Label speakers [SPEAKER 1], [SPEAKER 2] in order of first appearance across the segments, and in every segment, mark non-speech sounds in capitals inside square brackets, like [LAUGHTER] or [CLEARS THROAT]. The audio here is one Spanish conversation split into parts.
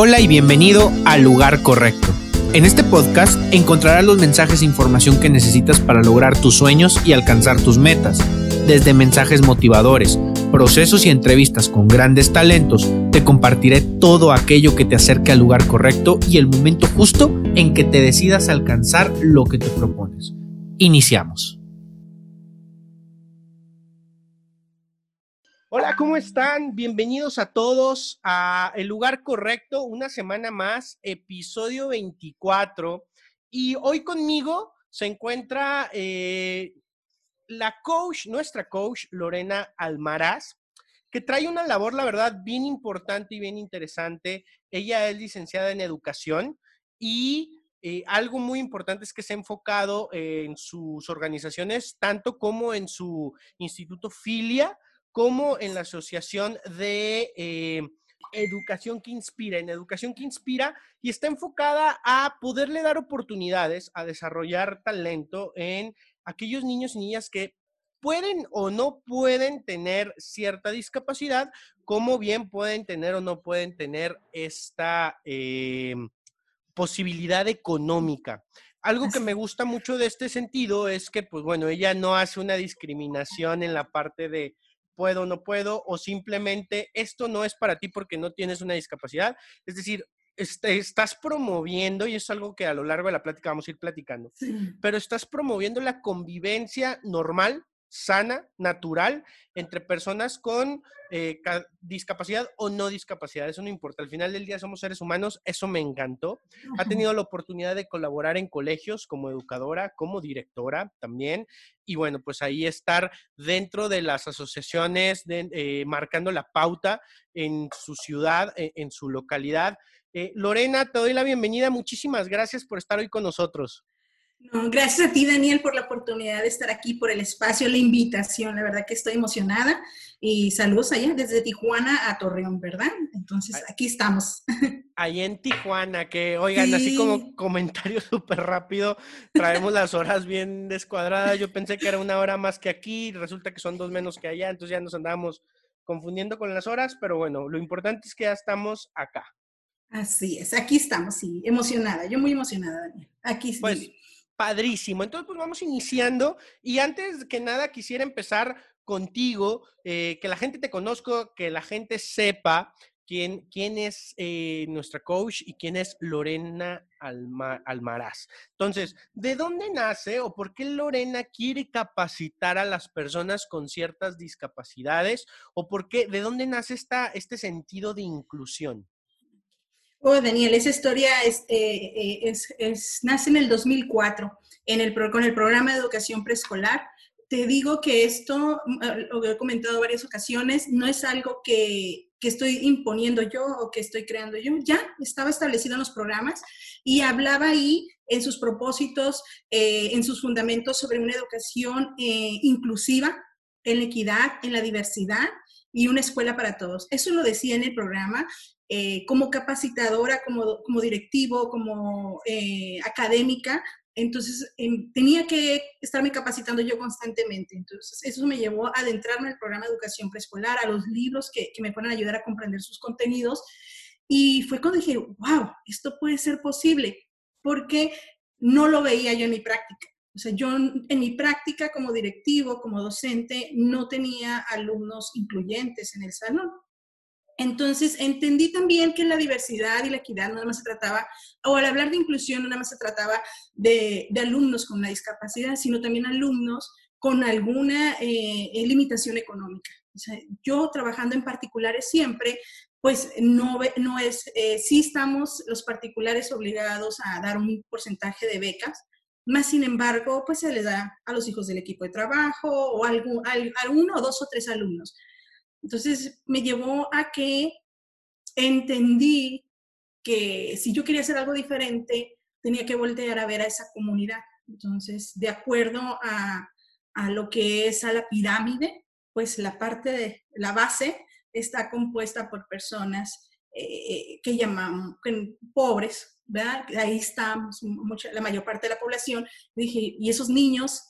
[SPEAKER 1] Hola y bienvenido al lugar correcto. En este podcast encontrarás los mensajes e información que necesitas para lograr tus sueños y alcanzar tus metas. Desde mensajes motivadores, procesos y entrevistas con grandes talentos, te compartiré todo aquello que te acerque al lugar correcto y el momento justo en que te decidas alcanzar lo que te propones. Iniciamos. Hola, ¿cómo están? Bienvenidos a todos a El lugar correcto, una semana más, episodio 24. Y hoy conmigo se encuentra eh, la coach, nuestra coach, Lorena Almaraz, que trae una labor, la verdad, bien importante y bien interesante. Ella es licenciada en educación y eh, algo muy importante es que se ha enfocado en sus organizaciones, tanto como en su instituto Filia, como en la Asociación de eh, Educación que Inspira, en Educación que Inspira, y está enfocada a poderle dar oportunidades a desarrollar talento en aquellos niños y niñas que pueden o no pueden tener cierta discapacidad, como bien pueden tener o no pueden tener esta eh, posibilidad económica. Algo que me gusta mucho de este sentido es que, pues bueno, ella no hace una discriminación en la parte de puedo, no puedo, o simplemente esto no es para ti porque no tienes una discapacidad. Es decir, este, estás promoviendo, y es algo que a lo largo de la plática vamos a ir platicando, pero estás promoviendo la convivencia normal sana, natural, entre personas con eh, discapacidad o no discapacidad. Eso no importa. Al final del día somos seres humanos. Eso me encantó. Ha tenido la oportunidad de colaborar en colegios como educadora, como directora también. Y bueno, pues ahí estar dentro de las asociaciones, eh, marcando la pauta en su ciudad, e, en su localidad. Eh, Lorena, te doy la bienvenida. Muchísimas gracias por estar hoy con nosotros
[SPEAKER 2] gracias a ti, Daniel, por la oportunidad de estar aquí, por el espacio, la invitación. La verdad que estoy emocionada. Y saludos allá desde Tijuana a Torreón, ¿verdad? Entonces, aquí estamos. [LAUGHS]
[SPEAKER 1] Ahí en Tijuana, que oigan, así como comentario [LAUGHS] súper rápido, traemos las horas bien descuadradas. Yo pensé que era una hora más que aquí, resulta que son dos menos que allá, entonces ya nos andamos confundiendo con las horas, pero bueno, lo importante es que ya estamos acá.
[SPEAKER 2] Así es, aquí estamos, sí, emocionada, yo muy emocionada, Daniel. Aquí
[SPEAKER 1] sí. Pues, Padrísimo. Entonces, pues vamos iniciando. Y antes que nada, quisiera empezar contigo, eh, que la gente te conozca, que la gente sepa quién, quién es eh, nuestra coach y quién es Lorena Almaraz. Entonces, ¿de dónde nace o por qué Lorena quiere capacitar a las personas con ciertas discapacidades? ¿O por qué, de dónde nace esta, este sentido de inclusión?
[SPEAKER 2] Oh, Daniel, esa historia es, eh, eh, es, nace en el 2004 en el, con el programa de educación preescolar. Te digo que esto, mm, eh, lo he comentado varias ocasiones, no es algo que, que estoy imponiendo yo o que estoy creando yo. Ya estaba establecido en los programas y hablaba ahí en sus propósitos, en sus fundamentos sobre una educación inclusiva, en la equidad, en la diversidad y una escuela para todos. Eso lo decía en el programa eh, como capacitadora, como, como directivo, como eh, académica, entonces em, tenía que estarme capacitando yo constantemente. Entonces eso me llevó a adentrarme en el programa de educación preescolar, a los libros que, que me puedan ayudar a comprender sus contenidos. Y fue cuando dije, wow, esto puede ser posible, porque no lo veía yo en mi práctica. O sea, yo en mi práctica como directivo, como docente, no tenía alumnos incluyentes en el salón. Entonces, entendí también que la diversidad y la equidad no nada más se trataba, o al hablar de inclusión, no nada más se trataba de, alumnos con una discapacidad, sino también alumnos con alguna eh, limitación económica. Yo trabajando en particulares siempre, pues no, no es, eh, sí estamos los particulares obligados a dar un porcentaje de becas, más sin embargo, pues se les da a los hijos del equipo de trabajo o a, algún, a uno o dos o tres alumnos. Entonces me llevó a que entendí que si yo quería hacer algo diferente, tenía que voltear a ver a esa comunidad. Entonces, de acuerdo a, a lo que es a la pirámide, pues la parte de la base está compuesta por personas eh, que llamamos pobres, ¿verdad? Ahí está mucha, la mayor parte de la población. Dije, y esos niños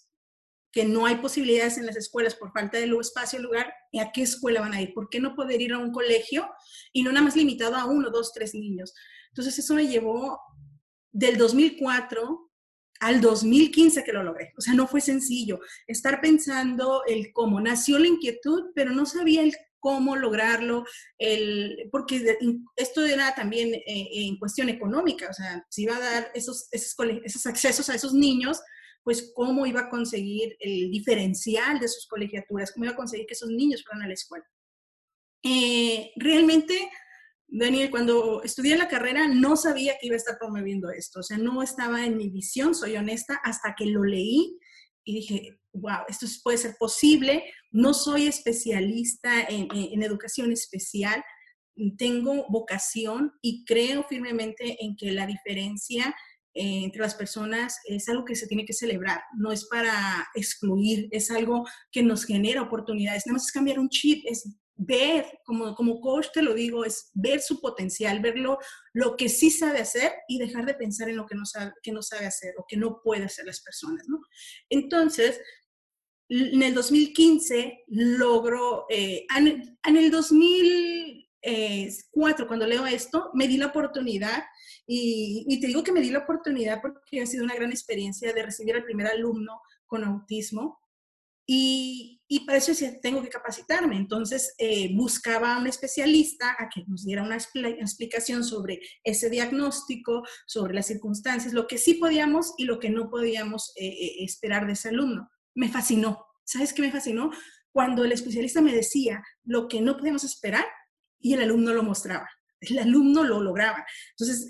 [SPEAKER 2] que no hay posibilidades en las escuelas por falta de espacio, lugar, ¿a qué escuela van a ir? ¿Por qué no poder ir a un colegio y no nada más limitado a uno, dos, tres niños? Entonces eso me llevó del 2004 al 2015 que lo logré. O sea, no fue sencillo. Estar pensando el cómo. Nació la inquietud, pero no sabía el cómo lograrlo, el, porque esto era también eh, en cuestión económica, o sea, si iba a dar esos, esos accesos a esos niños, pues cómo iba a conseguir el diferencial de sus colegiaturas, cómo iba a conseguir que esos niños fueran a la escuela. Eh, realmente Daniel, cuando estudié la carrera no sabía que iba a estar promoviendo esto, o sea, no estaba en mi visión, soy honesta, hasta que lo leí y dije, wow, esto puede ser posible. No soy especialista en, educación especial, tengo vocación y creo firmemente en que la diferencia eh, entre las personas es algo que se tiene que celebrar, no es para excluir, es algo que nos genera oportunidades. Nada más es cambiar un chip, es ver, como, como coach te lo digo, es ver su potencial, ver lo, que sí sabe hacer y dejar de pensar en lo que no sabe, que no sabe hacer o que no puede hacer las personas. Entonces, en el 2015 logro, eh, en, el 2004, cuando leo esto, me di la oportunidad y, y, te digo que me di la oportunidad porque ha sido una gran experiencia de recibir al primer alumno con autismo y, para eso decía, tengo que capacitarme. Entonces eh, buscaba a un especialista a que nos diera una explicación sobre ese diagnóstico, sobre las circunstancias, lo que sí podíamos y lo que no podíamos eh, eh, esperar de ese alumno. Me fascinó. ¿Sabes qué me fascinó? Cuando el especialista me decía lo que no podíamos esperar y el alumno lo mostraba el alumno lo lograba. Entonces,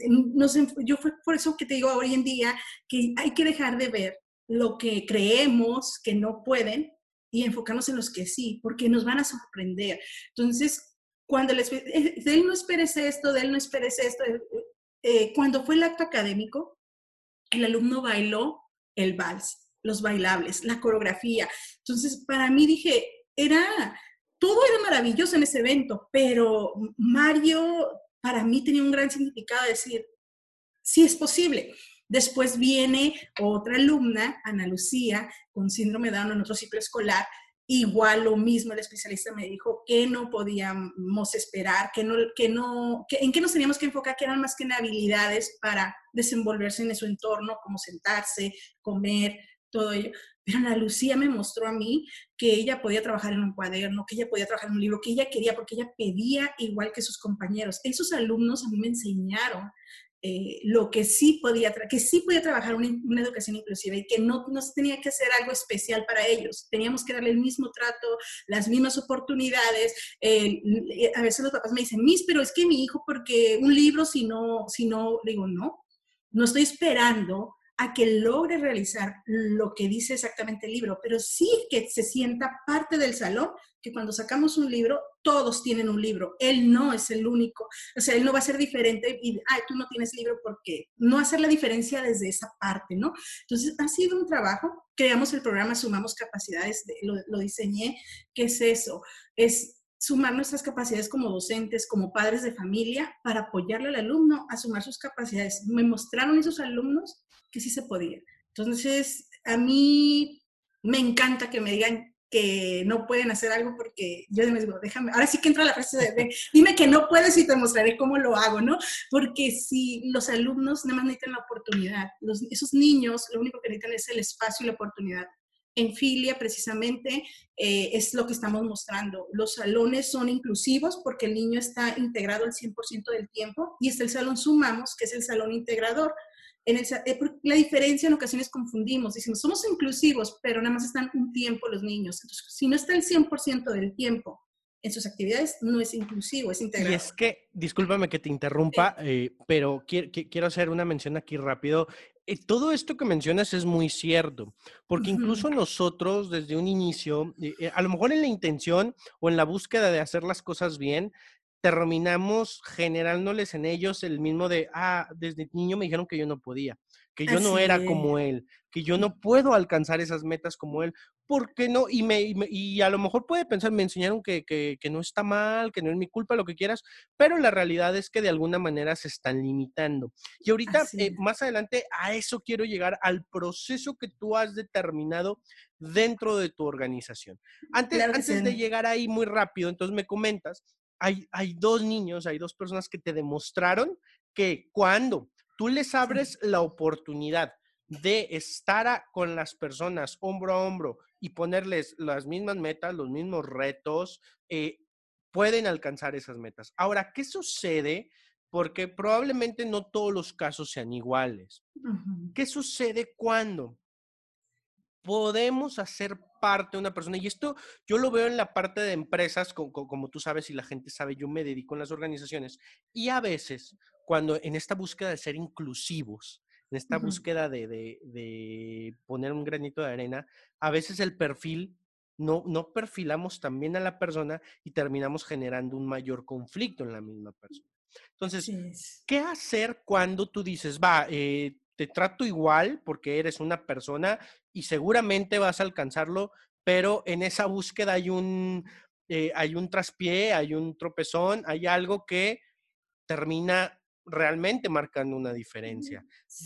[SPEAKER 2] yo fue por eso que te digo hoy en día que hay que dejar de ver lo que creemos que no pueden y enfocarnos en los que sí, porque nos van a sorprender. Entonces, cuando les, eh, de él no esperes esto, de él no esperes esto, eh, eh, cuando fue el acto académico, el alumno bailó el vals, los bailables, la coreografía. Entonces, para mí dije, era, todo era maravilloso en ese evento, pero Mario para mí tenía un gran significado decir, sí es posible. Después viene otra alumna, Ana Lucía, con síndrome de Down en otro ciclo escolar. Igual lo mismo, el especialista me dijo que no podíamos esperar, que no, que no, que, en qué nos teníamos que enfocar, que eran más que en habilidades para desenvolverse en su entorno, como sentarse, comer, todo ello. Pero Ana Lucía me mostró a mí que ella podía trabajar en un cuaderno, que ella podía trabajar en un libro, que ella quería, porque ella pedía igual que sus compañeros. Esos alumnos a mí me enseñaron eh, lo que sí podía, que sí podía trabajar una, educación inclusiva y que no, no tenía que hacer algo especial para ellos. Teníamos que darle el mismo trato, las mismas oportunidades. a veces los papás me dicen, Miss, pero es que mi hijo, porque un libro, si no, si no, digo, no, no estoy esperando a que logre realizar lo que dice exactamente el libro, pero sí que se sienta parte del salón, que cuando sacamos un libro, todos tienen un libro, él no es el único, o sea, él no va a ser diferente y, ay, tú no tienes libro porque no hacer la diferencia desde esa parte, ¿no? Entonces, ha sido un trabajo, creamos el programa Sumamos Capacidades, lo, lo diseñé, ¿qué es eso? Es sumar nuestras capacidades como docentes, como padres de familia, para apoyarle al alumno a sumar sus capacidades. Me mostraron esos alumnos que sí se podía. Entonces, a mí me encanta que me digan que no pueden hacer algo porque yo les digo, déjame, ahora sí que entra la frase de, dime que no puedes y te mostraré cómo lo hago, ¿no? Porque si los alumnos nada más necesitan la oportunidad, esos niños lo único que necesitan es el espacio y la oportunidad. En Filia, precisamente, eh, es lo que estamos mostrando. Los salones son inclusivos porque el niño está integrado al 100% del tiempo y está el salón Sumamos, que es el salón integrador. En eh, la diferencia en ocasiones confundimos, decimos, somos inclusivos, pero nada más están un tiempo los niños. Entonces, si no está el 100% del tiempo en sus actividades, no es inclusivo, es integrador.
[SPEAKER 1] Y es que, discúlpame que te interrumpa, eh, pero quiero, quiero hacer una mención aquí rápido. Eh, todo esto que mencionas es muy cierto, porque incluso nosotros desde un inicio, a lo mejor en la intención o en la búsqueda de hacer las cosas bien, terminamos generándoles en ellos el mismo de, ah, desde niño me dijeron que yo no podía, que yo no era como él, que yo no puedo alcanzar esas metas como él. ¿Por qué no? Y, me, y, a lo mejor puede pensar, me enseñaron que, que, que, no está mal, que no es mi culpa, lo que quieras, pero la realidad es que de alguna manera se están limitando. Y ahorita, eh, más adelante, a eso quiero llegar, al proceso que tú has determinado dentro de tu organización. Antes, antes de llegar ahí muy rápido, entonces me comentas, hay, hay dos niños, hay dos personas que te demostraron que cuando tú les abres la oportunidad de estar con las personas hombro a hombro y ponerles las mismas metas, los mismos retos, eh, pueden alcanzar esas metas. Ahora, ¿qué sucede? Porque probablemente no todos los casos sean iguales. ¿Qué sucede cuando podemos hacer parte de una persona? Y esto yo lo veo en la parte de empresas, como, como, tú sabes y la gente sabe, yo me dedico en las organizaciones y a veces cuando en esta búsqueda de ser inclusivos, en esta búsqueda de, poner un granito de arena, a veces el perfil no, no perfilamos también a la persona y terminamos generando un mayor conflicto en la misma persona. Entonces, ¿qué hacer cuando tú dices, va, eh, te trato igual porque eres una persona y seguramente vas a alcanzarlo, pero en esa búsqueda hay un, eh, hay un traspié, hay un tropezón, hay algo que termina realmente marcando una diferencia.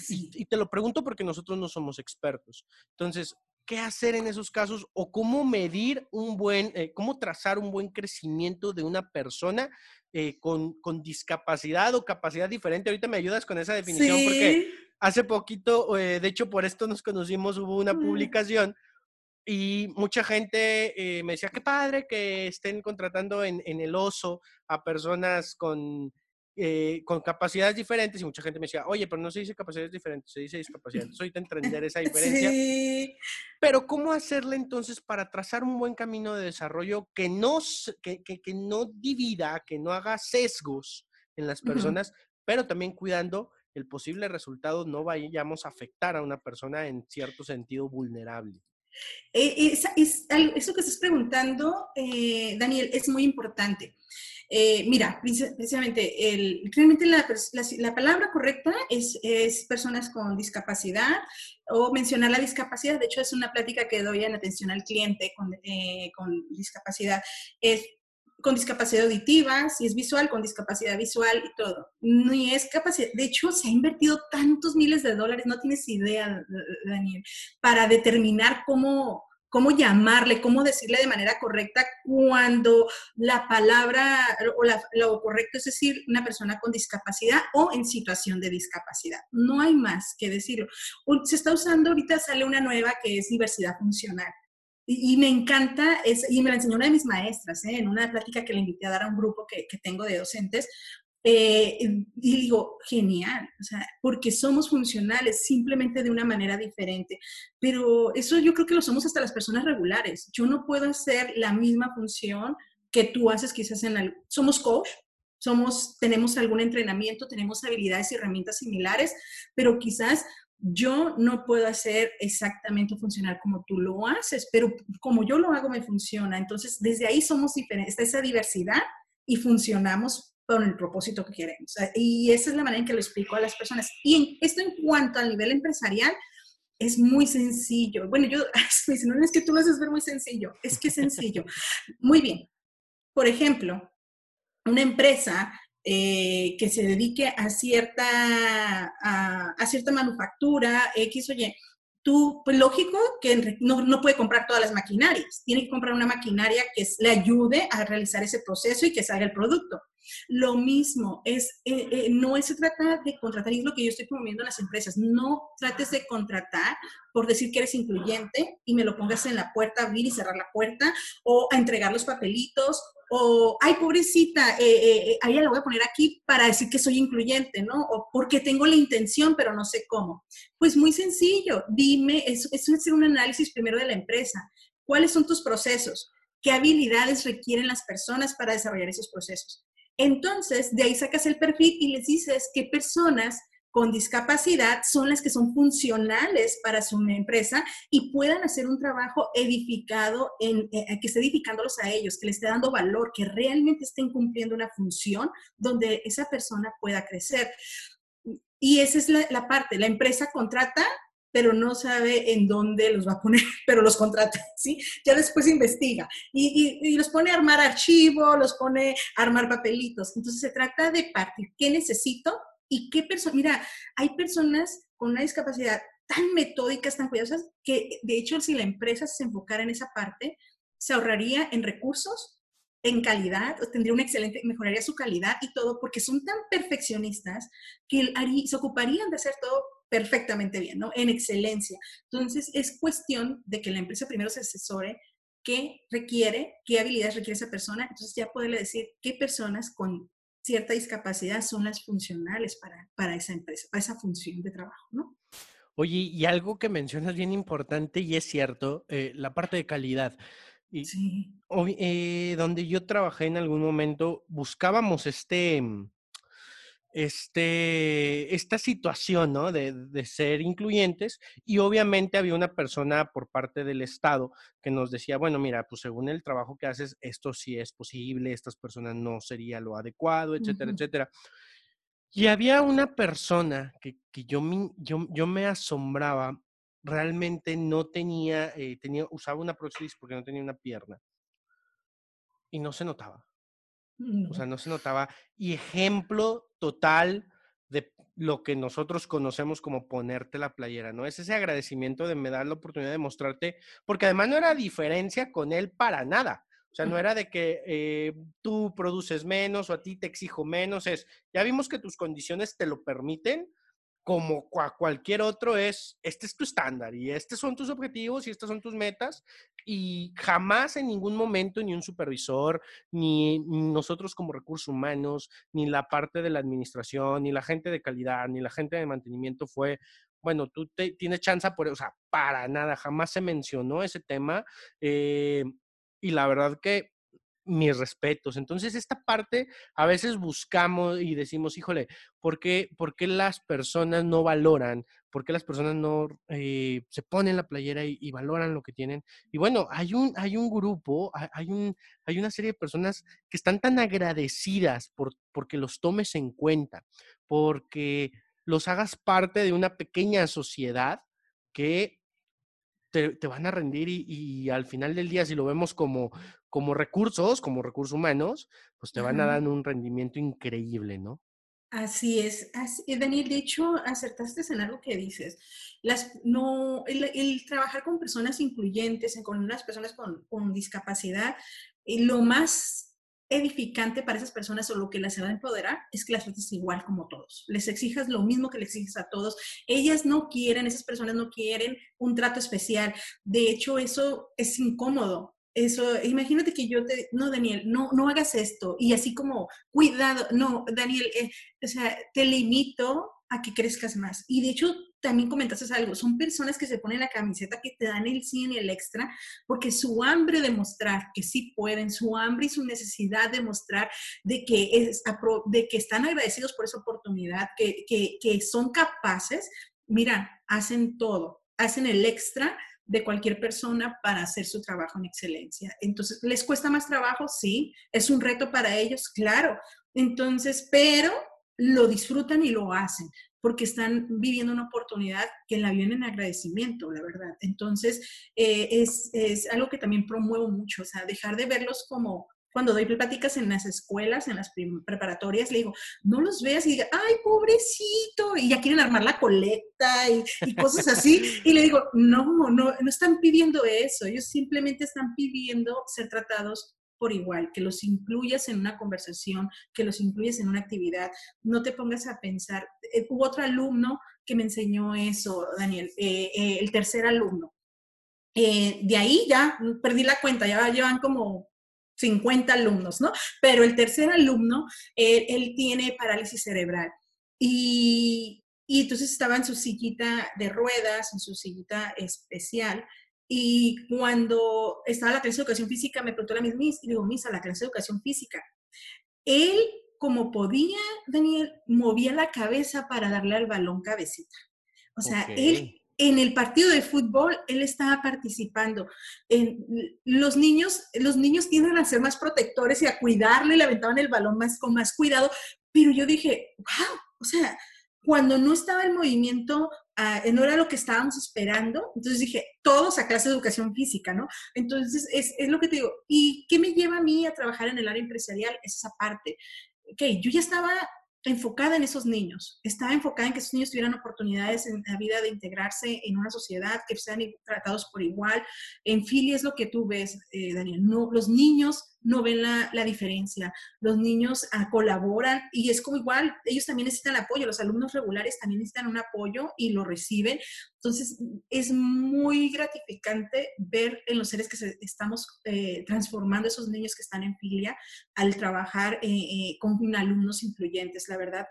[SPEAKER 1] Y, te lo pregunto porque nosotros no somos expertos. Entonces, ¿qué hacer en esos casos o cómo medir un buen, eh, cómo trazar un buen crecimiento de una persona eh, con, discapacidad o capacidad diferente? Ahorita me ayudas con esa definición porque hace poquito, eh, de hecho por esto nos conocimos, hubo una publicación. Y mucha gente me decía, qué padre que estén contratando en, en el oso a personas con eh, con capacidades diferentes y mucha gente me decía, oye, pero no se dice capacidades diferentes, se dice discapacidad. Soy de entender esa [LAUGHS] diferencia. Sí. Pero ¿cómo hacerle entonces para trazar un buen camino de desarrollo que no, que, que, que no divida, que no haga sesgos en las personas, pero también cuidando el posible resultado no vayamos a afectar a una persona en cierto sentido vulnerable?
[SPEAKER 2] Eh, eso que estás preguntando, eh, Daniel, es muy importante. Eh, mira, precisamente, realmente la, la, palabra correcta es, es, personas con discapacidad o mencionar la discapacidad. De hecho, es una plática que doy en atención al cliente con, eh, con discapacidad. Es con discapacidad auditiva, si es visual, con discapacidad visual y todo. Ni es capacidad. De hecho, se ha invertido tantos miles de dólares, no tienes idea, Daniel, para determinar cómo cómo llamarle, cómo decirle de manera correcta cuando la palabra o lo correcto es decir una persona con discapacidad o en situación de discapacidad. No hay más que decirlo. Se está usando, ahorita sale una nueva que es diversidad funcional. Y, me encanta, es, y me la enseñó una de mis maestras, ¿eh? en una plática que le invité a dar a un grupo que, que tengo de docentes, eh, y digo, genial, o sea, porque somos funcionales simplemente de una manera diferente. Pero eso yo creo que lo somos hasta las personas regulares. Yo no puedo hacer la misma función que tú haces quizás en el... Somos coach, somos, tenemos algún entrenamiento, tenemos habilidades y herramientas similares, pero quizás yo no puedo hacer exactamente funcional como tú lo haces, pero como yo lo hago me funciona. Entonces, desde ahí somos diferentes, está esa diversidad y funcionamos con el propósito que queremos. Y esa es la manera en que lo explico a las personas. Y esto en cuanto al nivel empresarial, es muy sencillo. Bueno, yo, [LAUGHS] dicen, no es que tú lo haces ver muy sencillo, es que sencillo. muy bien. Por ejemplo, una empresa eh, que se dedique a cierta, a, cierta manufactura, X o Y, tú, pues lógico que no, no, puede comprar todas las maquinarias, tiene que comprar una maquinaria que le ayude a realizar ese proceso y que salga el producto. Lo mismo, es, eh, eh, no se trata de contratar, y es lo que yo estoy promoviendo en las empresas, no trates de contratar por decir que eres incluyente y me lo pongas en la puerta, abrir y cerrar la puerta, o entregar los papelitos, o, ay, pobrecita, eh, ahí la voy a poner aquí para decir que soy incluyente, ¿no? O porque tengo la intención, pero no sé cómo. Pues muy sencillo, dime, es hacer un análisis primero de la empresa. ¿Cuáles son tus procesos? ¿Qué habilidades requieren las personas para desarrollar esos procesos? Entonces, de ahí sacas el perfil y les dices qué personas con discapacidad son las que son funcionales para su empresa y puedan hacer un trabajo edificado, en, eh, que esté edificándolos a ellos, que les esté dando valor, que realmente estén cumpliendo una función donde esa persona pueda crecer. Y esa es la, parte, la empresa contrata, pero no sabe en dónde los va a poner, [LAUGHS] pero los contrata, ¿sí? Ya después investiga y, y, los pone a armar archivo, los pone a armar papelitos. Entonces se trata de partir, ¿qué necesito? Y qué persona, mira, hay personas con una discapacidad tan metódicas, tan cuidadosas, que de hecho si la empresa se enfocara en esa parte, se ahorraría en recursos, en calidad, tendría un excelente, mejoraría su calidad y todo, porque son tan perfeccionistas que se ocuparían de hacer todo perfectamente bien, ¿no? En excelencia. Entonces, es cuestión de que la empresa primero se asesore qué requiere, qué habilidades requiere esa persona, entonces ya poderle decir qué personas con cierta discapacidad son las funcionales para, para esa empresa, para esa función de trabajo, ¿no?
[SPEAKER 1] Oye, y algo que mencionas bien importante y es cierto, eh, la parte de calidad. Y, sí. Eh, donde yo trabajé en algún momento, buscábamos este, mm, este, esta situación, ¿no? De, de, ser incluyentes y obviamente había una persona por parte del Estado que nos decía, bueno, mira, pues según el trabajo que haces, esto sí es posible, estas personas no sería lo adecuado, etcétera, etcétera. Y había una persona que, que yo, yo, yo me asombraba realmente no tenía, eh, tenía, usaba una prótesis porque no tenía una pierna. Y no se notaba. O sea, no se notaba. Y ejemplo total de lo que nosotros conocemos como ponerte la playera, ¿no? Es ese agradecimiento de me dar la oportunidad de mostrarte, porque además no era diferencia con él para nada. O sea, no era de que eh, tú produces menos o a ti te exijo menos, es, ya vimos que tus condiciones te lo permiten, como cualquier otro es, este es tu estándar y estos son tus objetivos y estas son tus metas y jamás en ningún momento ni un supervisor, ni nosotros como recursos humanos, ni la parte de la administración, ni la gente de calidad, ni la gente de mantenimiento fue, bueno, tú tienes chance por, o sea, para nada, jamás se mencionó ese tema. Eh, y la verdad que mis respetos. Entonces, esta parte a veces buscamos y decimos, híjole, ¿por qué, por qué las personas no valoran? ¿Por qué las personas no eh, se ponen la playera y, valoran lo que tienen? Y bueno, hay un, hay un grupo, hay, un, hay una serie de personas que están tan agradecidas por porque los tomes en cuenta, porque los hagas parte de una pequeña sociedad que te, van a rendir y, al final del día, si lo vemos como, como recursos, como recursos humanos, pues te van a dar un rendimiento increíble, ¿no?
[SPEAKER 2] Así es, así, Daniel, de hecho, acertaste en algo que dices. Las, no, el, trabajar con personas incluyentes, con unas personas con, con discapacidad, eh, lo más edificante para esas personas o lo que las va a empoderar es que las trates igual como todos. Les exijas lo mismo que les exiges a todos. Ellas no quieren, esas personas no quieren un trato especial. De hecho, eso es incómodo. Eso, imagínate que yo te, no, Daniel, no, no hagas esto. Y así como, cuidado, no, Daniel, eh, o sea, te limito a que crezcas más. Y de hecho, también comentaste algo, son personas que se ponen la camiseta que te dan el 100 y el extra, porque su hambre de mostrar que sí pueden, su hambre y su necesidad de mostrar de que, es, de que están agradecidos por esa oportunidad, que, que, que son capaces, mira, hacen todo, hacen el extra de cualquier persona para hacer su trabajo en excelencia. Entonces, ¿les cuesta más trabajo? Sí. ¿Es un reto para ellos? Claro. Entonces, pero lo disfrutan y lo hacen porque están viviendo una oportunidad que la viven en agradecimiento, la verdad. Entonces, eh, es, es, algo que también promuevo mucho, o sea, dejar de verlos como cuando doy pláticas en las escuelas, en las preparatorias, le digo, no los veas y diga, ay, pobrecito, y ya quieren armar la colecta y, y cosas así. y le digo, no, no, no están pidiendo eso, ellos simplemente están pidiendo ser tratados por igual, que los incluyas en una conversación, que los incluyas en una actividad, no te pongas a pensar. Eh, hubo otro alumno que me enseñó eso, Daniel, eh, eh, el tercer alumno. de ahí ya perdí la cuenta, ya llevan como 50 alumnos, ¿no? Pero el tercer alumno, él tiene parálisis cerebral. Y, y entonces estaba en su sillita de ruedas, en su sillita especial, y cuando estaba la clase de educación física, me preguntó la misma Miss, y digo, Miss, a la clase de educación física. Él, como podía, Daniel, movía la cabeza para darle al balón cabecita. O sea, él en el partido de fútbol él estaba participando. En, los, niños, los niños tienden a ser más protectores y a cuidarle, le aventaban el balón más con más cuidado, pero yo dije, wow, o sea, cuando no estaba el movimiento, ah, no era lo que estábamos esperando, entonces dije, todos a clase de educación física, ¿no? Entonces, es, es lo que te digo. ¿Y qué me lleva a mí a trabajar en el área empresarial? Es esa parte. Ok, yo ya estaba enfocada en esos niños, estaba enfocada en que esos niños tuvieran oportunidades en la vida de integrarse en una sociedad, que sean tratados por igual. En Philly es lo que tú ves, eh, Daniel, no, los niños no ven la, la diferencia. Los niños ah, colaboran y es como igual, ellos también necesitan apoyo, los alumnos regulares también necesitan un apoyo y lo reciben. Entonces, es muy gratificante ver en los seres que estamos eh, transformando esos niños que están en filia al trabajar eh, eh, con alumnos influyentes. La verdad,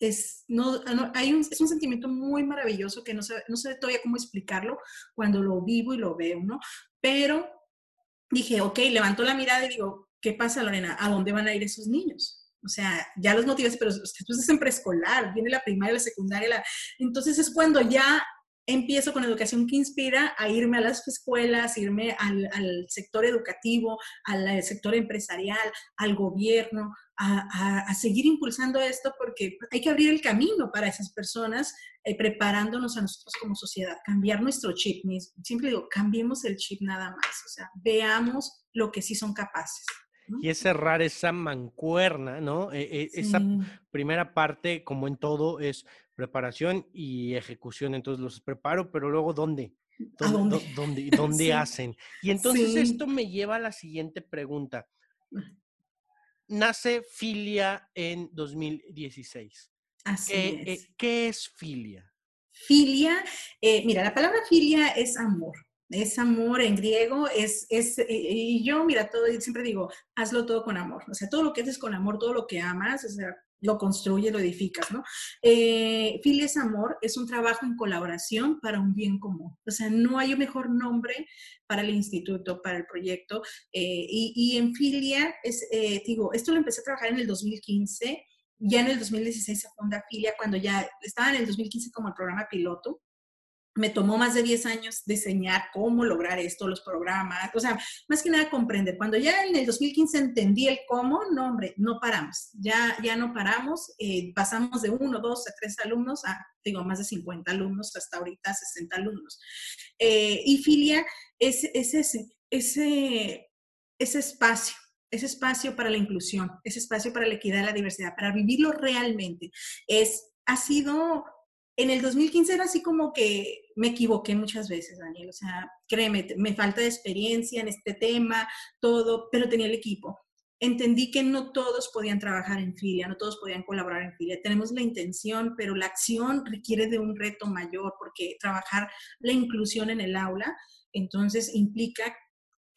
[SPEAKER 2] es, no, hay un, es un sentimiento muy maravilloso que no sé, no sé todavía cómo explicarlo cuando lo vivo y lo veo, ¿no? Pero dije, ok, levanto la mirada y digo, ¿qué pasa, Lorena? ¿A dónde van a ir esos niños? O sea, ya los motivas, pero tú estás en preescolar, viene la primaria, la secundaria, la... entonces es cuando ya empiezo con educación que inspira a irme a las escuelas, irme al sector educativo, al sector empresarial, al gobierno, a, seguir impulsando esto porque hay que abrir el camino para esas personas, eh, preparándonos a nosotros como sociedad, cambiar nuestro chip. Siempre digo, cambiemos el chip nada más, o sea, veamos lo que sí son capaces.
[SPEAKER 1] Y es cerrar esa mancuerna, ¿no? E, e, esa primera parte, como en todo, es preparación y ejecución. Entonces los preparo, pero luego ¿dónde? ¿Dónde, dónde? ¿Dónde, [LAUGHS] hacen? Y entonces esto me lleva a la siguiente pregunta nace Filia en 2016.
[SPEAKER 2] Así
[SPEAKER 1] ¿Qué,
[SPEAKER 2] es.
[SPEAKER 1] ¿Qué es filia?
[SPEAKER 2] Filia, eh, mira, la palabra filia es amor. Es amor en griego, es, es, y yo, mira, todo, siempre digo, hazlo todo con amor. O sea, todo lo que haces con amor, todo lo que amas, o sea, lo construye, lo edificas, ¿no? Eh, Filia es amor, es un trabajo en colaboración para un bien común. O sea, no hay un mejor nombre para el instituto, para el proyecto. Eh, y, en Filia, es, eh, digo, esto lo empecé a trabajar en el 2015, ya en el 2016 se funda Filia, cuando ya estaba en el 2015 como el programa piloto me tomó más de 10 años diseñar cómo lograr esto, los programas, o sea, más que nada comprender. Cuando ya en el 2015 entendí el cómo, no, hombre, no paramos, ya, ya no paramos, eh, pasamos de uno, dos a tres alumnos a, digo, más de 50 alumnos, hasta ahorita 60 alumnos. Eh, y Filia es, es ese, ese, ese espacio ese espacio para la inclusión, ese espacio para la equidad la diversidad, para vivirlo realmente. Es, ha sido en el 2015 era así como que me equivoqué muchas veces, Daniel. O sea, créeme, me falta de experiencia en este tema, todo, pero tenía el equipo. Entendí que no todos podían trabajar en filia, no todos podían colaborar en filia. Tenemos la intención, pero la acción requiere de un reto mayor porque trabajar la inclusión en el aula, entonces implica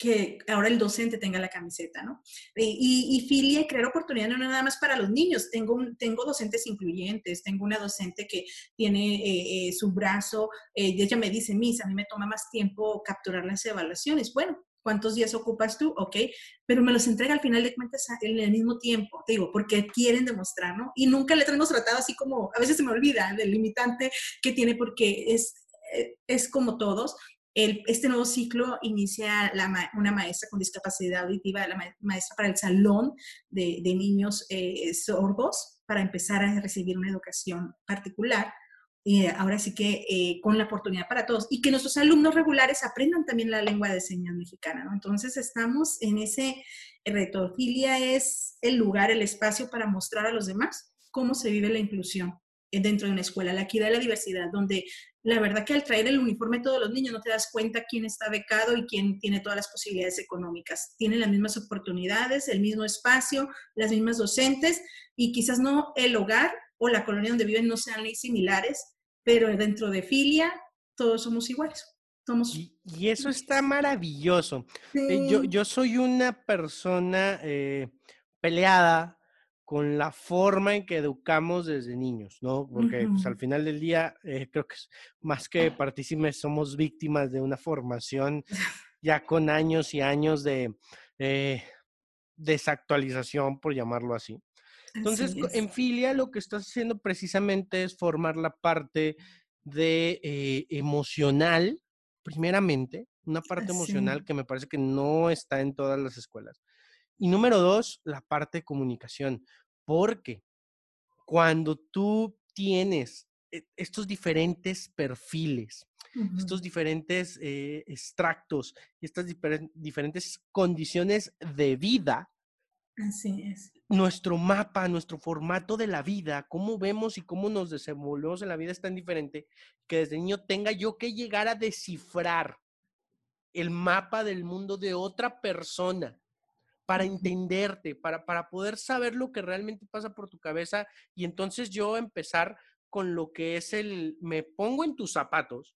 [SPEAKER 2] que ahora el docente tenga la camiseta, ¿no? Y, y Filia crear oportunidad no nada más para los niños. Tengo, tengo docentes influyentes, tengo una docente que tiene eh, eh, su brazo, eh, ella me dice, Miss, a mí me toma más tiempo capturar las evaluaciones. Bueno, ¿cuántos días ocupas tú? Ok, pero me los entrega al final de cuentas en el mismo tiempo, te digo, porque quieren demostrar, ¿no? Y nunca le tenemos tratado así como, a veces se me olvida del limitante que tiene porque es, es como todos, este nuevo ciclo inicia una maestra con discapacidad auditiva, la maestra para el salón de, niños eh, sordos, para empezar a recibir una educación particular. y ahora sí que eh, con la oportunidad para todos y que nuestros alumnos regulares aprendan también la lengua de señas mexicana. Entonces estamos en ese reto. Filia es el lugar, el espacio para mostrar a los demás cómo se vive la inclusión dentro de una escuela, la equidad y la diversidad, donde la verdad que al traer el uniforme todos los niños no te das cuenta quién está becado y quién tiene todas las posibilidades económicas. Tienen las mismas oportunidades, el mismo espacio, las mismas docentes y quizás no el hogar o la colonia donde viven no sean similares, pero dentro de filia todos somos iguales. Somos...
[SPEAKER 1] Y, eso está maravilloso. Eh, yo, yo, soy una persona eh, peleada con la forma en que educamos desde niños, ¿no? Porque pues, al final del día eh, creo que más que partícipes somos víctimas de una formación [LAUGHS] ya con años y años de eh, desactualización, por llamarlo así. Entonces, en Filia lo que estás haciendo precisamente es formar la parte de eh, emocional, primeramente, una parte emocional que me parece que no está en todas las escuelas. Y número dos, la parte de comunicación. Porque cuando tú tienes eh, estos diferentes perfiles, estos diferentes eh, extractos y estas diferentes condiciones de vida.
[SPEAKER 2] Así es.
[SPEAKER 1] Nuestro mapa, nuestro formato de la vida, cómo vemos y cómo nos desenvolvemos en la vida es tan diferente que desde niño tenga yo que llegar a descifrar el mapa del mundo de otra persona para entenderte, para, para poder saber lo que realmente pasa por tu cabeza y entonces yo empezar con lo que es el, me pongo en tus zapatos.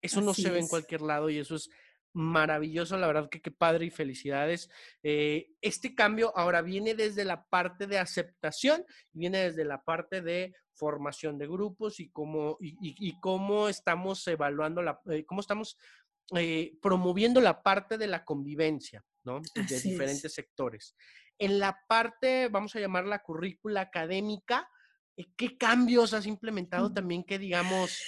[SPEAKER 1] Eso no se ve en cualquier lado y eso es maravilloso, la verdad que qué padre y felicidades. Eh, este cambio ahora viene desde la parte de aceptación, viene desde la parte de formación de grupos y cómo, y, cómo estamos evaluando, la, eh, cómo estamos eh, promoviendo la parte de la convivencia, ¿no? De diferentes sectores. En la parte, vamos a llamar la currícula académica, eh, ¿qué cambios has implementado mm. también que digamos,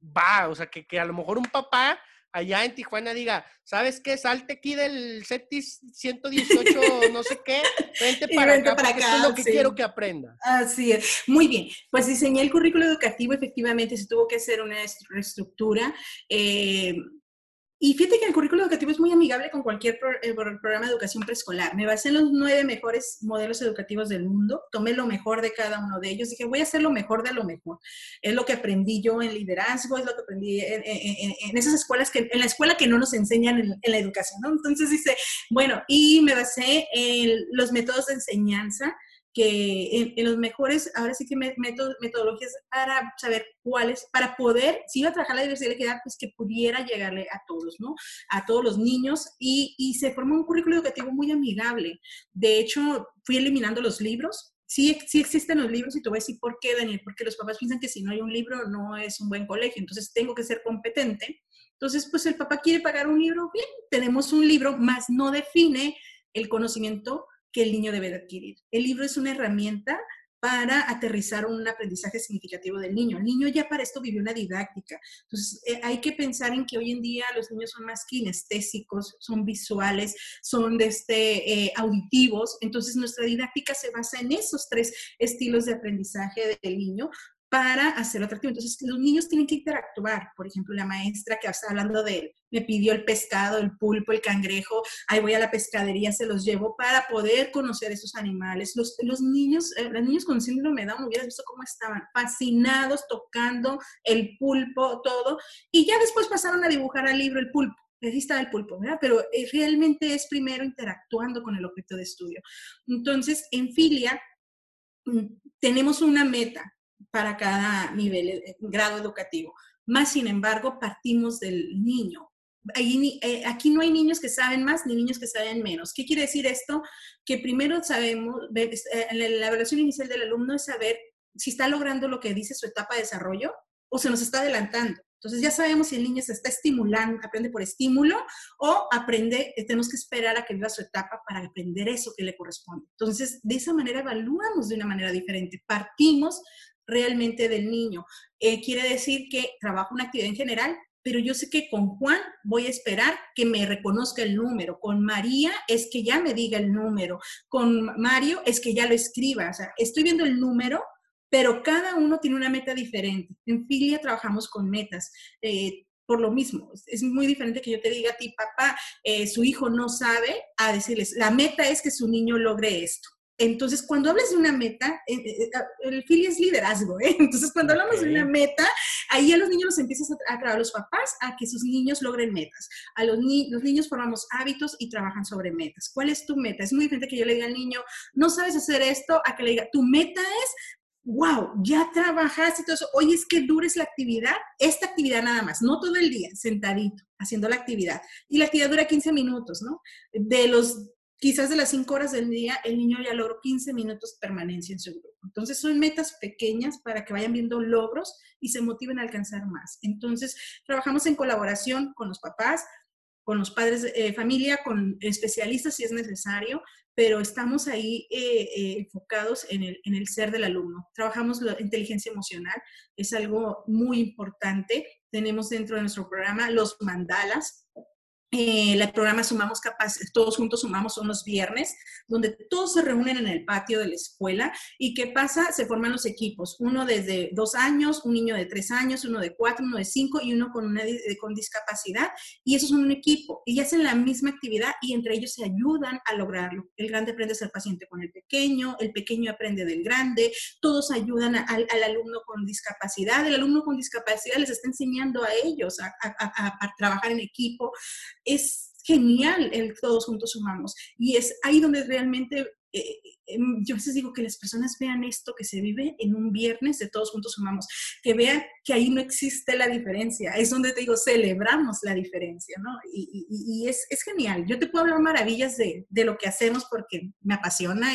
[SPEAKER 1] va, o sea, que, que a lo mejor un papá allá en Tijuana diga, ¿sabes qué? Salte aquí del CETIS 118, [LAUGHS] no sé qué, vente para acá, para acá, es lo que quiero que aprenda.
[SPEAKER 2] Así es. Muy bien. Pues diseñé el currículo educativo, efectivamente se tuvo que hacer una reestructura. Eh, y fíjate que el currículo educativo es muy amigable con cualquier eh, programa de educación preescolar. Me basé en los nueve mejores modelos educativos del mundo, tomé lo mejor de cada uno de ellos, dije, voy a hacer lo mejor de lo mejor. Es lo que aprendí yo en liderazgo, es lo que aprendí en, esas escuelas, que, en la escuela que no nos enseñan en, la educación, ¿no? Entonces dice, bueno, y me basé en los métodos de enseñanza, que en, los mejores, ahora sí que metodologías para saber cuáles, para poder, si iba a trabajar la diversidad y la equidad, pues que pudiera llegarle a todos, ¿no? A todos los niños y, y se formó un currículo educativo muy amigable. De hecho, fui eliminando los libros, Sí, sí, existen los libros y te voy a decir por qué, Daniel, porque los papás piensan que si no hay un libro no es un buen colegio, entonces tengo que ser competente. Entonces, pues el papá quiere pagar un libro, bien, tenemos un libro, más no define el conocimiento que el niño debe de adquirir. El libro es una herramienta para aterrizar un aprendizaje significativo del niño. El niño ya para esto vivió una didáctica. Entonces, eh, hay que pensar en que hoy en día los niños son más kinestésicos, son visuales, son de este, eh, auditivos. Entonces, nuestra didáctica se basa en esos tres estilos de aprendizaje del niño para hacerlo atractivo. Entonces, los niños tienen que interactuar. Por ejemplo, la maestra que está hablando de él, me pidió el pescado, el pulpo, el cangrejo, ahí voy a la pescadería, se los llevo para poder conocer esos animales. Los, los niños, eh, los niños con síndrome de Down, hubieras visto cómo estaban, fascinados, tocando el pulpo, todo. Y ya después pasaron a dibujar al libro el pulpo. Ahí el pulpo, ¿verdad? Pero eh, realmente es primero interactuando con el objeto de estudio. Entonces, en filia mm, tenemos una meta, para cada nivel, eh, grado educativo. Más sin embargo, partimos del niño. Eh, aquí no hay niños que saben más ni niños que saben menos. ¿Qué quiere decir esto? Que primero sabemos, eh, la evaluación inicial del alumno es saber si está logrando lo que dice su etapa de desarrollo o se nos está adelantando. Entonces ya sabemos si el niño se está estimulando, aprende por estímulo o aprende, tenemos que esperar a que viva su etapa para aprender eso que le corresponde. Entonces, de esa manera evaluamos de una manera diferente. Partimos realmente del niño. Eh, quiere decir que trabajo una actividad en general, pero yo sé que con Juan voy a esperar que me reconozca el número. Con María es que ya me diga el número. Con Mario es que ya lo escriba. O sea, estoy viendo el número pero cada uno tiene una meta diferente. En Filia trabajamos con metas. Eh, por lo mismo, es muy diferente que yo te diga a ti, papá, eh, su hijo no sabe, a decirles, la meta es que su niño logre esto. Entonces, cuando hablas de una meta, eh, el Filia es liderazgo, ¿eh? [LAUGHS] Entonces, cuando hablamos de una meta, ahí a los niños los empiezas a, a, a los papás a que sus niños logren metas. A los, los niños formamos hábitos y trabajan sobre metas. ¿Cuál es tu meta? Es muy diferente que yo le diga al niño, no sabes hacer esto, a que le diga, tu meta es wow, ya trabajaste y todo eso. Oye, es que dures la actividad, esta actividad nada más, no todo el día, sentadito, haciendo la actividad. Y la actividad dura 15 minutos, ¿no? De los, quizás de las 5 horas del día, el niño ya logró 15 minutos de permanencia en su grupo. Entonces, son metas pequeñas para que vayan viendo logros y se motiven a alcanzar más. Entonces, trabajamos en colaboración con los papás, con los padres de eh, familia, con especialistas si es necesario, pero estamos ahí eh, eh, enfocados en el, en el, ser del alumno. Trabajamos la inteligencia emocional, es algo muy importante. Tenemos dentro de nuestro programa los mandalas, eh, el programa Sumamos Capaces, todos juntos sumamos son los viernes, donde todos se reúnen en el patio de la escuela. ¿Y qué pasa? Se forman los equipos, uno desde dos años, un niño de tres años, uno de cuatro, uno de cinco y uno con, una, con discapacidad. Y esos son un equipo y hacen la misma actividad y entre ellos se ayudan a lograrlo. El grande aprende a ser paciente con el pequeño, el pequeño aprende del grande, todos ayudan al, alumno con discapacidad. El alumno con discapacidad les está enseñando a ellos a, a trabajar en equipo es genial el todos juntos sumamos. Y es ahí donde realmente eh, em, yo a veces digo que las personas vean esto que se vive en un viernes de todos juntos sumamos, que vean que ahí no existe la diferencia. Es donde te digo, celebramos la diferencia, ¿no? Y, es, genial. Yo te puedo hablar maravillas de, lo que hacemos porque me apasiona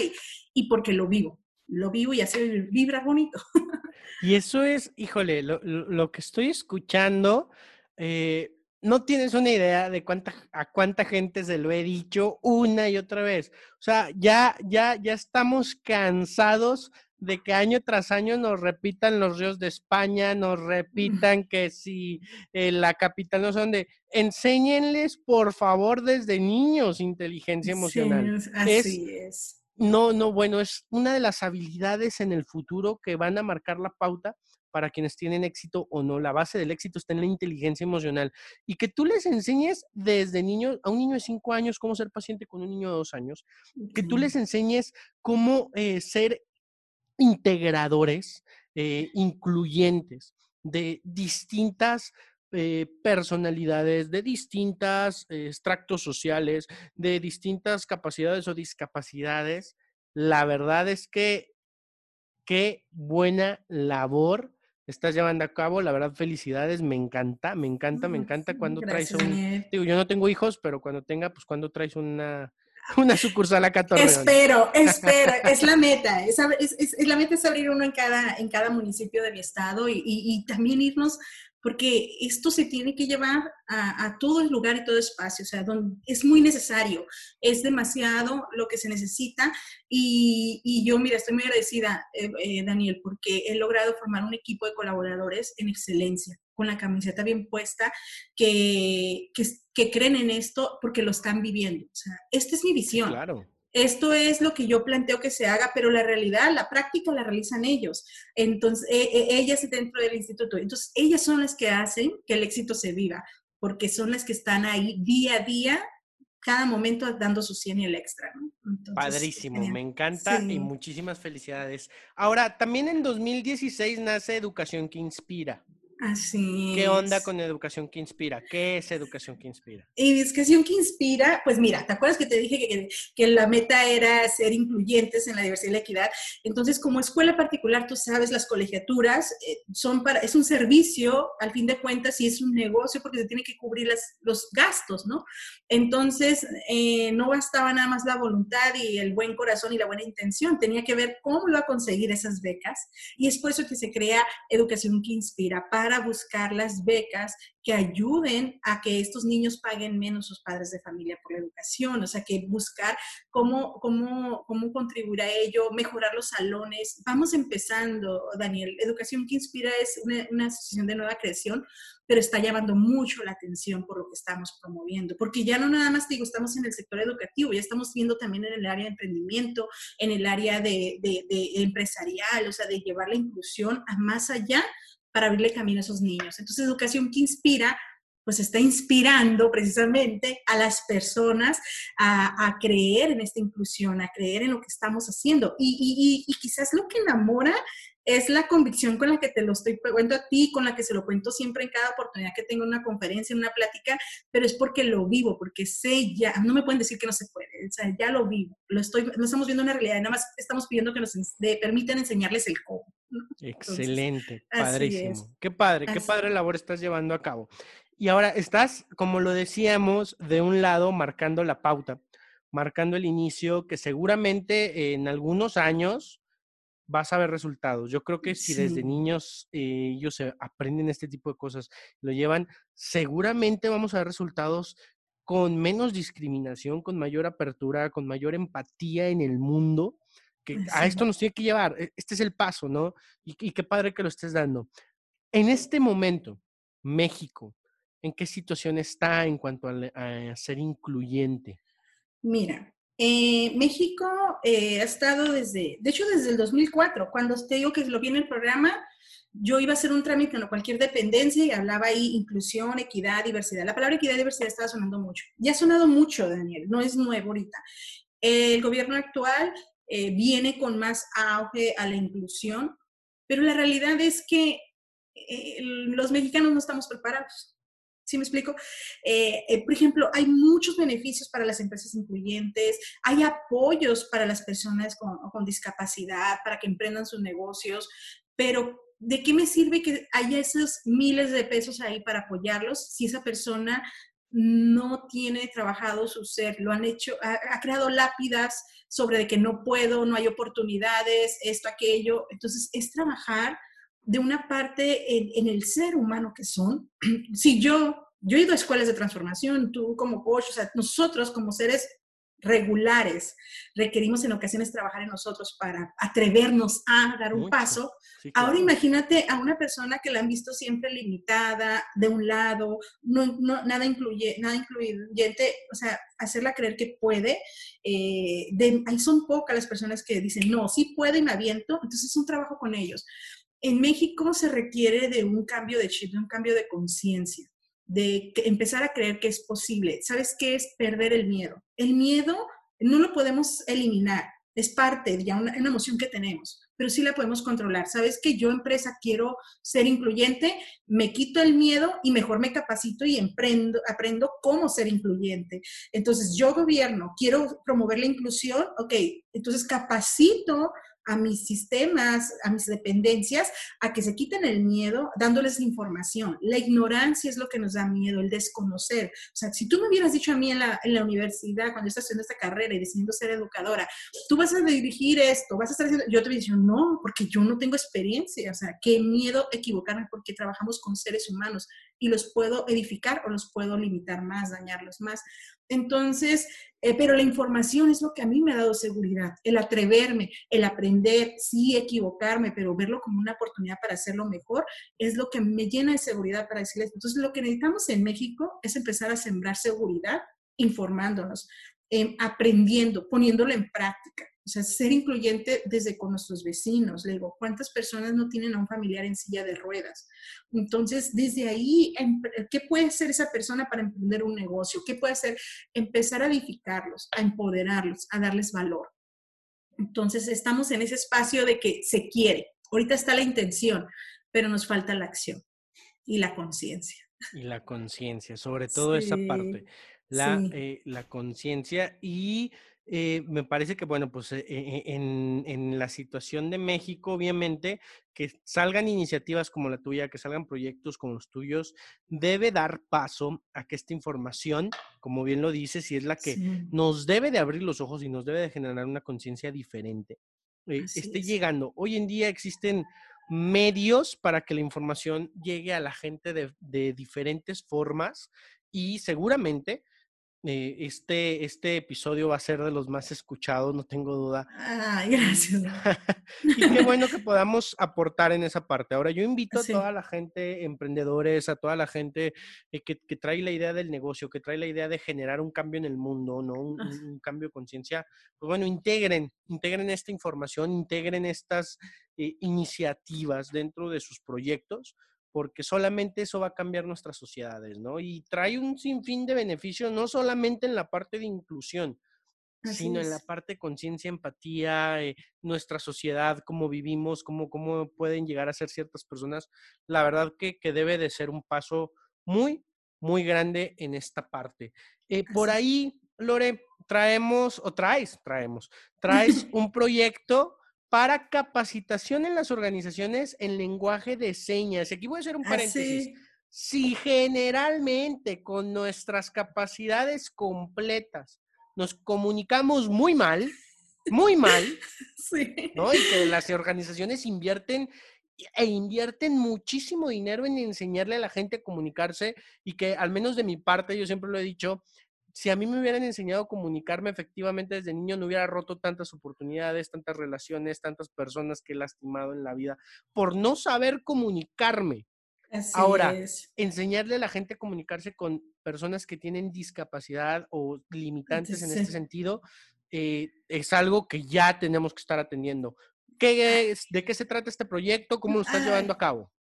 [SPEAKER 2] y, porque lo vivo. Lo vivo y hace vibra bonito. [LAUGHS]
[SPEAKER 1] Y eso es, híjole, lo, que estoy escuchando. Eh, no tienes una idea de cuánta, a cuánta gente se lo he dicho una y otra vez. O sea, ya, ya, ya estamos cansados de que año tras año nos repitan los ríos de España, nos repitan que si eh, la capital no son de, enséñenles por favor desde niños inteligencia emocional.
[SPEAKER 2] Sí, así es.
[SPEAKER 1] No, no, bueno, es una de las habilidades en el futuro que van a marcar la pauta para quienes tienen éxito o no. La base del éxito está en la inteligencia emocional. Y que tú les enseñes desde niño, a un niño de cinco años, cómo ser paciente con un niño de dos años, que tú les enseñes cómo eh, ser integradores, eh, incluyentes de distintas eh, personalidades, de distintas extractos sociales, de distintas capacidades o discapacidades. La verdad es que qué buena labor estás llevando a cabo. La verdad, felicidades, me encanta, me encanta, me encanta cuando traes un... Digo, yo no tengo hijos, pero cuando tenga, pues cuando traes una, [LAUGHS] una sucursal a 14.
[SPEAKER 2] Espero, [LAUGHS] espero, es la meta, es, es, la meta es abrir uno en cada, en cada municipio de mi estado y, y también irnos porque esto se tiene que llevar a, todo el lugar y todo espacio, o sea, donde es muy necesario, es demasiado lo que se necesita y, yo, mira, estoy muy agradecida, eh, eh, Daniel, porque he logrado formar un equipo de colaboradores en excelencia, con la camiseta bien puesta, que, que, que creen en esto porque lo están viviendo. O sea, esta es mi visión.
[SPEAKER 1] Claro
[SPEAKER 2] esto es lo que yo planteo que se haga, pero la realidad, la práctica la realizan ellos. Entonces, e, e, ellas dentro del instituto. Entonces, ellas son las que hacen que el éxito se viva, porque son las que están ahí día a día, cada momento dando su 100 y el extra.
[SPEAKER 1] Padrísimo, me encanta y muchísimas felicidades. Ahora, también en 2016 nace Educación que Inspira.
[SPEAKER 2] Así
[SPEAKER 1] ¿Qué onda con Educación que Inspira? ¿Qué es Educación que Inspira?
[SPEAKER 2] Educación que Inspira, pues mira, ¿te acuerdas que te dije que, que, la meta era ser incluyentes en la diversidad y la equidad? Entonces, como escuela particular, tú sabes, las colegiaturas eh, son para, es un servicio, al fin de cuentas, y es un negocio porque se tiene que cubrir las, los gastos, ¿no? Entonces, eh, no bastaba nada más la voluntad y el buen corazón y la buena intención, tenía que ver cómo iba a conseguir esas becas, y es por eso que se crea Educación que Inspira, para buscar las becas que ayuden a que estos niños paguen menos sus padres de familia por la educación, o sea, que buscar cómo, cómo, cómo contribuir a ello, mejorar los salones. Vamos empezando, Daniel. Educación que Inspira es una, asociación de nueva creación, pero está llamando mucho la atención por lo que estamos promoviendo, porque ya no nada más digo, estamos en el sector educativo, ya estamos viendo también en el área de emprendimiento, en el área de, de, de empresarial, o sea, de llevar la inclusión a más allá para abrirle camino a esos niños. Entonces, educación que inspira, pues está inspirando precisamente a las personas a, creer en esta inclusión, a creer en lo que estamos haciendo. Y, y, quizás lo que enamora es la convicción con la que te lo estoy cuento a ti, con la que se lo cuento siempre en cada oportunidad que tengo una conferencia, una plática, pero es porque lo vivo, porque sé ya, no me pueden decir que no se puede, o sea, ya lo vivo, lo estoy, no estamos viendo una realidad, nada más estamos pidiendo que nos permitan enseñarles el cómo.
[SPEAKER 1] Excelente, padrísimo. Qué padre, qué padre labor estás llevando a cabo. Y ahora estás, como lo decíamos, de un lado marcando la pauta, marcando el inicio que seguramente en algunos años vas a ver resultados. Yo creo que si desde niños eh, ellos aprenden este tipo de cosas, lo llevan, seguramente vamos a ver resultados con menos discriminación, con mayor apertura, con mayor empatía en el mundo, que a esto nos tiene que llevar. E, este es el paso, ¿no? Y, y qué padre que lo estés dando. En este momento, México, ¿En qué situación está en cuanto a, ser incluyente?
[SPEAKER 2] Mira, eh, México eh, ha estado desde, de hecho desde el 2004, cuando te digo que lo vi en el programa, yo iba a hacer un trámite en cualquier dependencia y hablaba ahí inclusión, equidad, diversidad. La palabra equidad diversidad estaba sonando mucho. Ya ha sonado mucho, Daniel, no es nuevo ahorita. El gobierno actual eh, viene con más auge a la inclusión, pero la realidad es que los mexicanos no estamos preparados. ¿Sí me explico? Eh, por ejemplo, hay muchos beneficios para las empresas incluyentes, hay apoyos para las personas con, discapacidad, para que emprendan sus negocios, pero ¿de qué me sirve que haya esos miles de pesos ahí para apoyarlos si esa persona no tiene trabajado su ser? Lo han hecho, ha, creado lápidas sobre de que no puedo, no hay oportunidades, esto, aquello. Entonces, es trabajar de una parte en, en el ser humano que son. [CLEARS THROAT] si yo, yo he ido a escuelas de transformación, tú como coach, o sea, nosotros como seres regulares requerimos en ocasiones trabajar en nosotros para atrevernos a dar un paso. Ahora imagínate a una persona que la han visto siempre limitada, de un lado, no, nada, incluye, nada incluyente, o sea, hacerla creer que puede. Eh, ahí son pocas las personas que dicen, no, sí puede y me aviento, entonces es un trabajo con ellos. En México se requiere de un cambio de chip, de un cambio de conciencia de empezar a creer que es posible. ¿Sabes qué es perder el miedo? El miedo no lo podemos eliminar, es parte de ya una, emoción que tenemos, pero sí la podemos controlar. ¿Sabes que yo empresa quiero ser incluyente? Me quito el miedo y mejor me capacito y emprendo, aprendo cómo ser incluyente. Entonces, yo gobierno, quiero promover la inclusión, ok, entonces capacito a mis sistemas, a mis dependencias, a que se quiten el miedo dándoles información. La ignorancia es lo que nos da miedo, el desconocer. O sea, si tú me hubieras dicho a mí en la, en la universidad, cuando estás haciendo esta carrera y decidiendo ser educadora, tú vas a dirigir esto, vas a estar haciendo, yo te hubiera dicho, no, porque yo no tengo experiencia. O sea, qué miedo equivocarme porque trabajamos con seres humanos y los puedo edificar o los puedo limitar más, dañarlos más. Entonces, eh, pero la información es lo que a mí me ha dado seguridad, el atreverme, el aprender, sí equivocarme, pero verlo como una oportunidad para hacerlo mejor, es lo que me llena de seguridad para decirles. Entonces, lo que necesitamos en México es empezar a sembrar seguridad informándonos, em, aprendiendo, poniéndolo en práctica. O sea, ser incluyente desde con nuestros vecinos. Le digo, ¿cuántas personas no tienen a un familiar en silla de ruedas? Entonces, desde ahí, em, ¿qué puede hacer esa persona para emprender un negocio? ¿Qué puede hacer? Empezar a edificarlos, a empoderarlos, a darles valor. Entonces, estamos en ese espacio de que se quiere. Ahorita está la intención, pero nos falta la acción y la conciencia.
[SPEAKER 1] Y la conciencia, sobre todo esa parte, la, eh, la conciencia y eh, me parece que, bueno, pues eh, eh, en, la situación de México, obviamente, que salgan iniciativas como la tuya, que salgan proyectos como los tuyos, debe dar paso a que esta información, como bien lo dices, y es la que nos debe de abrir los ojos y nos debe de generar una conciencia diferente, esté llegando. Hoy en día existen medios para que la información llegue a la gente de, de diferentes formas y seguramente eh, este, este episodio va a ser de los más escuchados, no tengo duda.
[SPEAKER 2] Ay, gracias. [LAUGHS]
[SPEAKER 1] y qué bueno que podamos aportar en esa parte. Ahora, yo invito a toda la gente, emprendedores, a toda la gente eh, que, que, trae la idea del negocio, que trae la idea de generar un cambio en el mundo, ¿no? Un, un cambio de conciencia. Pues bueno, integren, integren esta información, integren estas eh, iniciativas dentro de sus proyectos porque solamente eso va a cambiar nuestras sociedades, ¿no? Y trae un sinfín de beneficios, no solamente en la parte de inclusión, sino en la parte de conciencia, empatía, eh, nuestra sociedad, cómo vivimos, cómo, cómo pueden llegar a ser ciertas personas. La verdad que, que debe de ser un paso muy, muy grande en esta parte. Eh, por ahí, Lore, traemos, o traes, traemos, [LAUGHS] traes un proyecto para capacitación en las organizaciones en lenguaje de señas. Aquí voy a hacer un ah, paréntesis. Si generalmente con nuestras capacidades completas nos comunicamos muy mal, muy mal, [LAUGHS] ¿no? Y que las organizaciones invierten e invierten muchísimo dinero en enseñarle a la gente a comunicarse y que al menos de mi parte, yo siempre lo he dicho, si a mí me hubieran enseñado a comunicarme efectivamente desde niño, no hubiera roto tantas oportunidades, tantas relaciones, tantas personas que he lastimado en la vida por no saber comunicarme. Ahora, enseñarle a la gente a comunicarse con personas que tienen discapacidad o limitantes en este sentido eh, es algo que ya tenemos que estar atendiendo. ¿Qué es, ¿De qué se trata este proyecto? ¿Cómo lo estás llevando a cabo?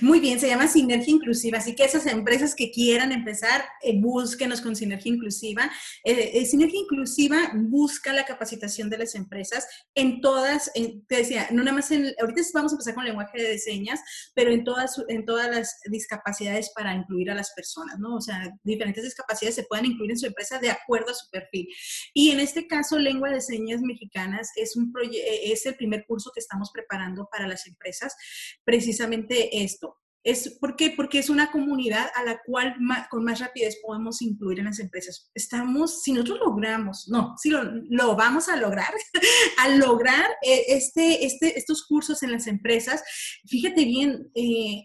[SPEAKER 2] Muy bien, se llama Sinergia Inclusiva, así que esas empresas que quieran empezar, eh, búsquenos con Sinergia Inclusiva. Eh, eh, Sinergia Inclusiva busca la capacitación de las empresas en todas, te decía, no nada más en, ahorita vamos a empezar con lenguaje de señas, pero en todas, en todas las discapacidades para incluir a las personas, ¿no? O sea, diferentes discapacidades se pueden incluir en su empresa de acuerdo a su perfil. Y en este caso, Lengua de Señas Mexicanas es, un es el primer curso que estamos preparando para las empresas, precisamente esto. Es, ¿Por? Porque es una comunidad a la cual con más rapidez podemos incluir en las empresas. Estamos, si nosotros logramos, no, si lo, vamos a lograr, [LAUGHS] al lograr eh, este, este, estos cursos en las empresas, fíjate bien eh,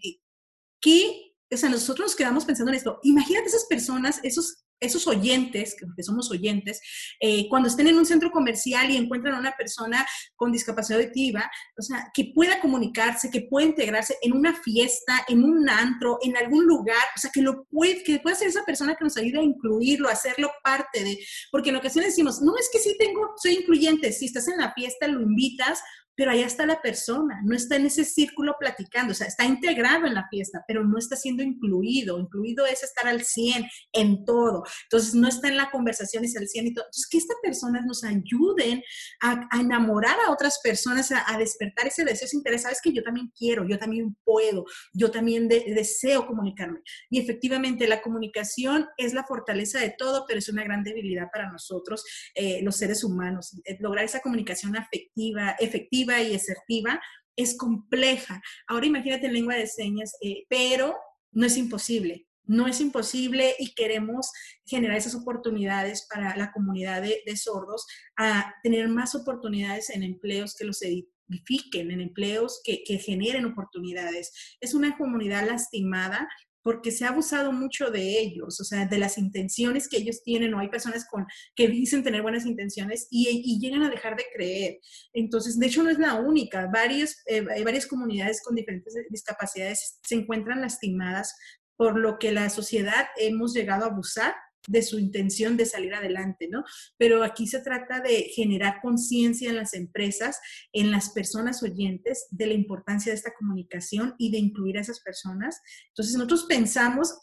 [SPEAKER 2] que, o sea, nosotros nos quedamos pensando en esto. Imagínate esas personas, esos esos oyentes, que somos oyentes, eh, cuando estén en un centro comercial y encuentran a una persona con discapacidad auditiva, o sea, que pueda comunicarse, que pueda integrarse en una fiesta, en un antro, en algún lugar, o sea, que lo puede, que pueda ser esa persona que nos ayude a incluirlo, a hacerlo parte de, porque en ocasiones decimos, no es que sí tengo, soy incluyente, si estás en la fiesta, lo invitas, pero allá está la persona, no está en ese círculo platicando, o sea, está integrado en la fiesta, pero no está siendo incluido. Incluido es estar al 100 en todo. Entonces, no está en la conversación, es al 100 y todo. Entonces, que estas personas nos ayuden a, enamorar a otras personas, a, despertar ese deseo, ese interés. Sabes que yo también quiero, yo también puedo, yo también deseo comunicarme. Y efectivamente, la comunicación es la fortaleza de todo, pero es una gran debilidad para nosotros, eh, los seres humanos. Eh, lograr esa comunicación afectiva, efectiva, y asertiva es compleja. Ahora imagínate en lengua de señas, eh, pero no es imposible. No es imposible y queremos generar esas oportunidades para la comunidad de, sordos a tener más oportunidades en empleos que los edifiquen, en empleos que, que generen oportunidades. Es una comunidad lastimada porque se ha abusado mucho de ellos, o sea, de las intenciones que ellos tienen, o hay personas con, que dicen tener buenas intenciones y, llegan a dejar de creer. Entonces, de hecho, no es la única, varias, eh, hay varias comunidades con diferentes discapacidades se encuentran lastimadas por lo que la sociedad hemos llegado a abusar de su intención de salir adelante, ¿no? Pero aquí se trata de generar conciencia en las empresas, en las personas oyentes, de la importancia de esta comunicación y de incluir a esas personas. Entonces, nosotros pensamos,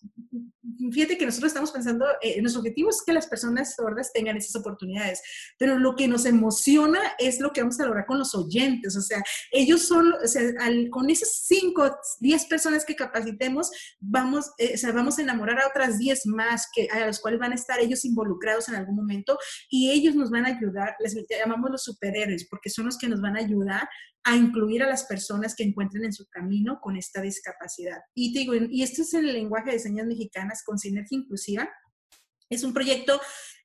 [SPEAKER 2] fíjate que nosotros estamos pensando, eh, nuestro objetivo es que las personas sordas tengan esas oportunidades, pero lo que nos emociona es lo que vamos a lograr con los oyentes, o sea, ellos son, o sea, con esas 5, 10 personas que capacitemos, vamos, eh, o sea, vamos a enamorar a otras 10 más que, a las cuales van a estar ellos involucrados en algún momento y ellos nos van a ayudar, les llamamos los superhéroes, porque son los que nos van a ayudar a incluir a las personas que encuentren en su camino con esta discapacidad. Y te digo, y esto es el lenguaje de señas mexicanas con sinergia inclusiva. Es un proyecto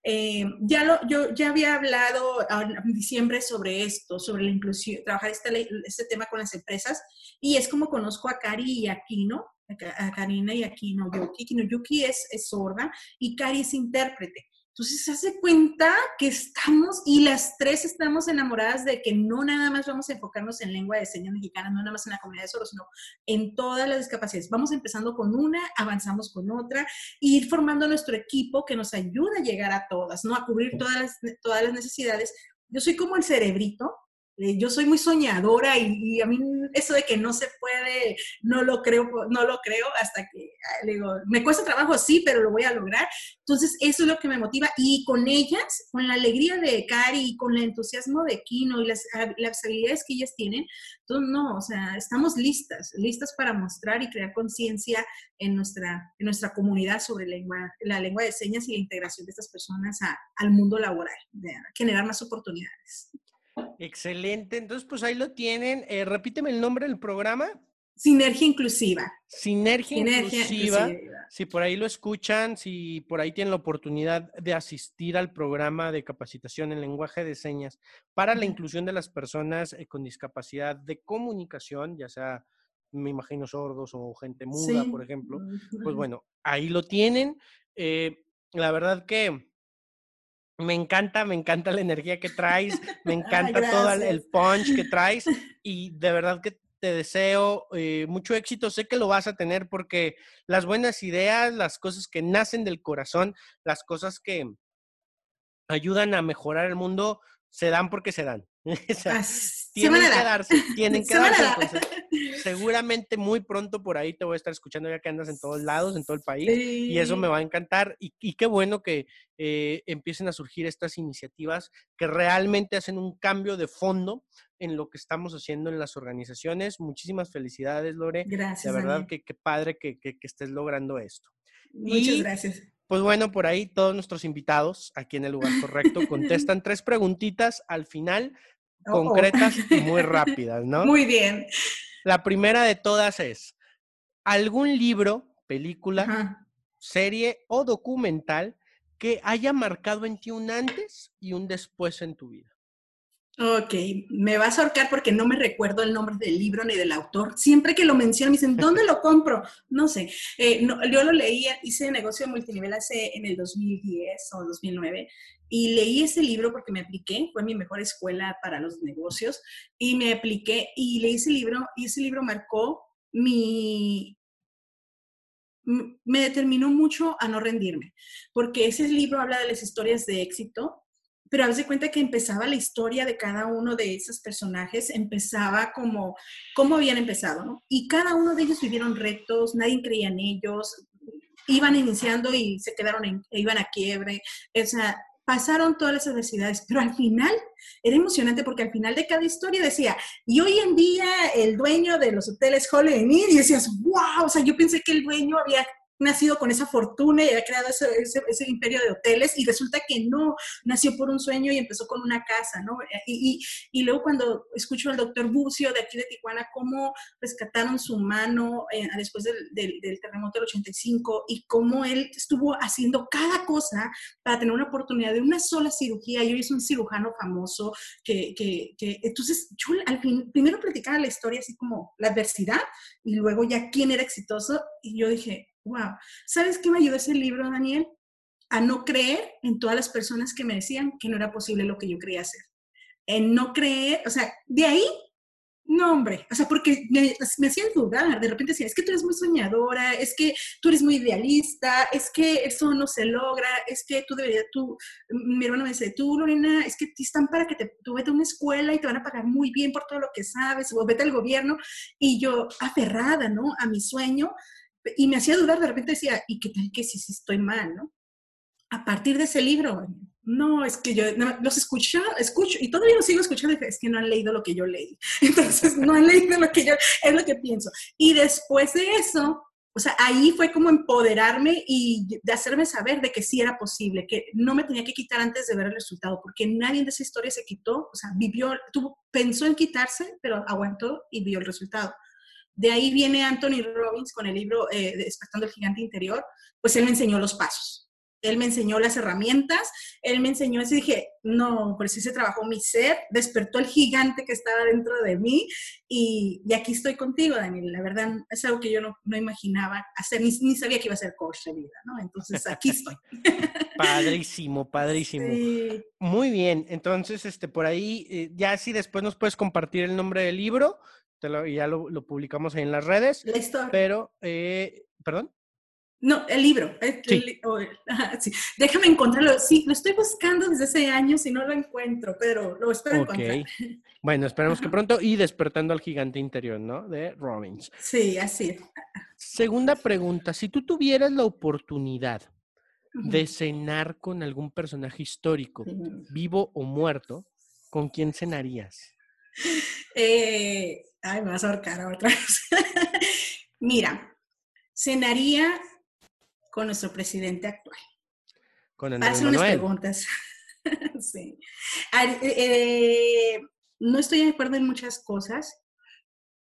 [SPEAKER 2] eh, ya lo, yo ya había hablado en diciembre sobre esto, sobre la inclusión, trabajar este, este tema con las empresas, y es como conozco a Cari y a Kino, a Karina y a Kino Yuki. Kino Yuki es, es sorda y Cari es intérprete. Entonces se hace cuenta que estamos y las tres estamos enamoradas de que no nada más vamos a enfocarnos en lengua de señas mexicana, no nada más en la comunidad de sordos, sino en todas las discapacidades. Vamos empezando con una, avanzamos con otra, e ir formando nuestro equipo que nos ayuda a llegar a todas, ¿no? A cubrir todas las, todas las necesidades. Yo soy como el cerebrito yo soy muy soñadora y, a mí eso de que no se puede, no lo creo, no lo creo hasta que ah, me cuesta trabajo, sí, pero lo voy a lograr. Entonces, eso es lo que me motiva y con ellas, con la alegría de Cari y con el entusiasmo de Kino y las, las habilidades que ellas tienen, entonces, no, o sea, estamos listas, listas para mostrar y crear conciencia en nuestra, en nuestra comunidad sobre lengua, la lengua de señas y la integración de estas personas al mundo laboral, de generar más oportunidades.
[SPEAKER 1] Excelente. Entonces, pues ahí lo tienen. Eh, repíteme el nombre del programa.
[SPEAKER 2] Sinergia Inclusiva.
[SPEAKER 1] Sinergia, inclusiva. Si por ahí lo escuchan, si por ahí tienen la oportunidad de asistir al programa de capacitación en lenguaje de señas para la inclusión de las personas eh, con discapacidad de comunicación, ya sea, me imagino, sordos o gente muda, por ejemplo, pues bueno, ahí lo tienen. Eh, la verdad que me encanta, me encanta la energía que traes, me [LAUGHS] encanta todo el punch que traes [LAUGHS] y de verdad que te deseo eh, mucho éxito. Sé que lo vas a tener porque las buenas ideas, las cosas que nacen del corazón, las cosas que ayudan a mejorar el mundo, se dan porque se dan. [LAUGHS] tienen que darse, tienen que darse. Seguramente muy pronto por ahí te voy a estar escuchando ya que andas en todos lados, en todo el país, y eso me va a encantar. Y, qué bueno que eh, empiecen a surgir estas iniciativas que realmente hacen un cambio de fondo en lo que estamos haciendo en las organizaciones. Muchísimas felicidades, Lore.
[SPEAKER 2] Gracias.
[SPEAKER 1] De verdad que, padre que, estés logrando esto.
[SPEAKER 2] Muchas gracias.
[SPEAKER 1] Pues bueno, por ahí todos nuestros invitados aquí en el lugar correcto [LAUGHS] contestan tres preguntitas al final, oh, oh. concretas y muy [LAUGHS] rápidas, ¿no?
[SPEAKER 2] Muy bien.
[SPEAKER 1] La primera de todas es, ¿algún libro, película, serie o documental que haya marcado en ti un antes y un después en tu vida?
[SPEAKER 2] Ok, me vas a ahorcar porque no me recuerdo el nombre del libro ni del autor. Siempre que lo menciono me dicen, ¿dónde lo compro? No sé. Eh, yo lo leí, hice negocio multinivel hace en el 2010 o 2009 y leí ese libro porque me apliqué, fue mi mejor escuela para los negocios y me apliqué y leí ese libro y ese libro marcó mi, me determinó mucho a no rendirme, porque ese libro habla de las historias de éxito pero a veces cuenta que empezaba la historia de cada uno de esos personajes, empezaba como, cómo habían empezado, ¿no? Y cada uno de ellos vivieron retos, nadie creía en ellos, iban iniciando y se quedaron, en, iban a quiebre, o sea, pasaron todas las adversidades, pero al final era emocionante porque al final de cada historia decía, y hoy en día el dueño de los hoteles Holiday Inn, y decías, wow, o sea, yo pensé que el dueño había nacido con esa fortuna y había creado ese, ese, imperio de hoteles y resulta que no, nació por un sueño y empezó con una casa, ¿no? Y, y, y luego cuando escucho al doctor Bucio de aquí de Tijuana, cómo rescataron su mano eh, después del, del, del, terremoto del 85 y cómo él estuvo haciendo cada cosa para tener una oportunidad de una sola cirugía y hoy es un cirujano famoso que, que, que entonces yo al fin, primero platicaba la historia así como la adversidad y luego ya quién era exitoso y yo dije, wow, ¿sabes qué me ayudó ese libro, Daniel? A no creer en todas las personas que me decían que no era posible lo que yo quería hacer. En no creer, o sea, de ahí, no, hombre, o sea, porque me, me hacían dudar, de repente decían, es que tú eres muy soñadora, es que tú eres muy idealista, es que eso no se logra, es que tú deberías, tú, mi hermano me dice, tú, Lorena, es que te están para que te, tú vete a una escuela y te van a pagar muy bien por todo lo que sabes, o vete al gobierno, y yo aferrada, ¿no? A mi sueño, y me hacía dudar, de repente decía, ¿y qué tal que si, si estoy mal, no? A partir de ese libro, no, es que yo los escucho, escucho, y todavía los sigo escuchando, es que no han leído lo que yo leí. [LAUGHS] Entonces, no han leído lo que yo, es lo que pienso. Y después de eso, o sea, ahí fue como empoderarme y de hacerme saber de que sí era posible, que no me tenía que quitar antes de ver el resultado, porque nadie de esa historia se quitó, o sea, vivió, tuvo, pensó en quitarse, pero aguantó y vio el resultado. De ahí viene Anthony Robbins con el libro eh, Despertando el Gigante Interior, pues él me enseñó los pasos. Él me enseñó las herramientas, él me enseñó eso y dije, no, pues sí se trabajó mi ser, despertó el gigante que estaba dentro de mí y, aquí estoy contigo, Daniel. La verdad es algo que yo no, imaginaba hacer, ni, sabía que iba a ser coach de vida, ¿no? Entonces aquí estoy. [LAUGHS]
[SPEAKER 1] padrísimo, padrísimo. Muy bien, entonces, este, por ahí, eh, ya si después nos puedes compartir el nombre del libro, ya lo, publicamos ahí en las redes. Pero, eh, ¿perdón?
[SPEAKER 2] No, el libro. [LAUGHS] Déjame encontrarlo. Sí, lo estoy buscando desde hace años y no lo encuentro, pero lo espero encontrar.
[SPEAKER 1] Bueno, [LAUGHS] esperemos que pronto. Y Despertando al Gigante Interior, ¿no? De Robbins.
[SPEAKER 2] Sí, así
[SPEAKER 1] Segunda pregunta. Si tú tuvieras la oportunidad de cenar con algún personaje histórico, vivo o muerto, ¿con quién cenarías?
[SPEAKER 2] Eh, Ay, me vas a ahorcar otra [LAUGHS] vez. Mira, cenaría con nuestro presidente actual.
[SPEAKER 1] Con Andrés Hace unas
[SPEAKER 2] preguntas. [LAUGHS] sí. Eh, no estoy de acuerdo en muchas cosas,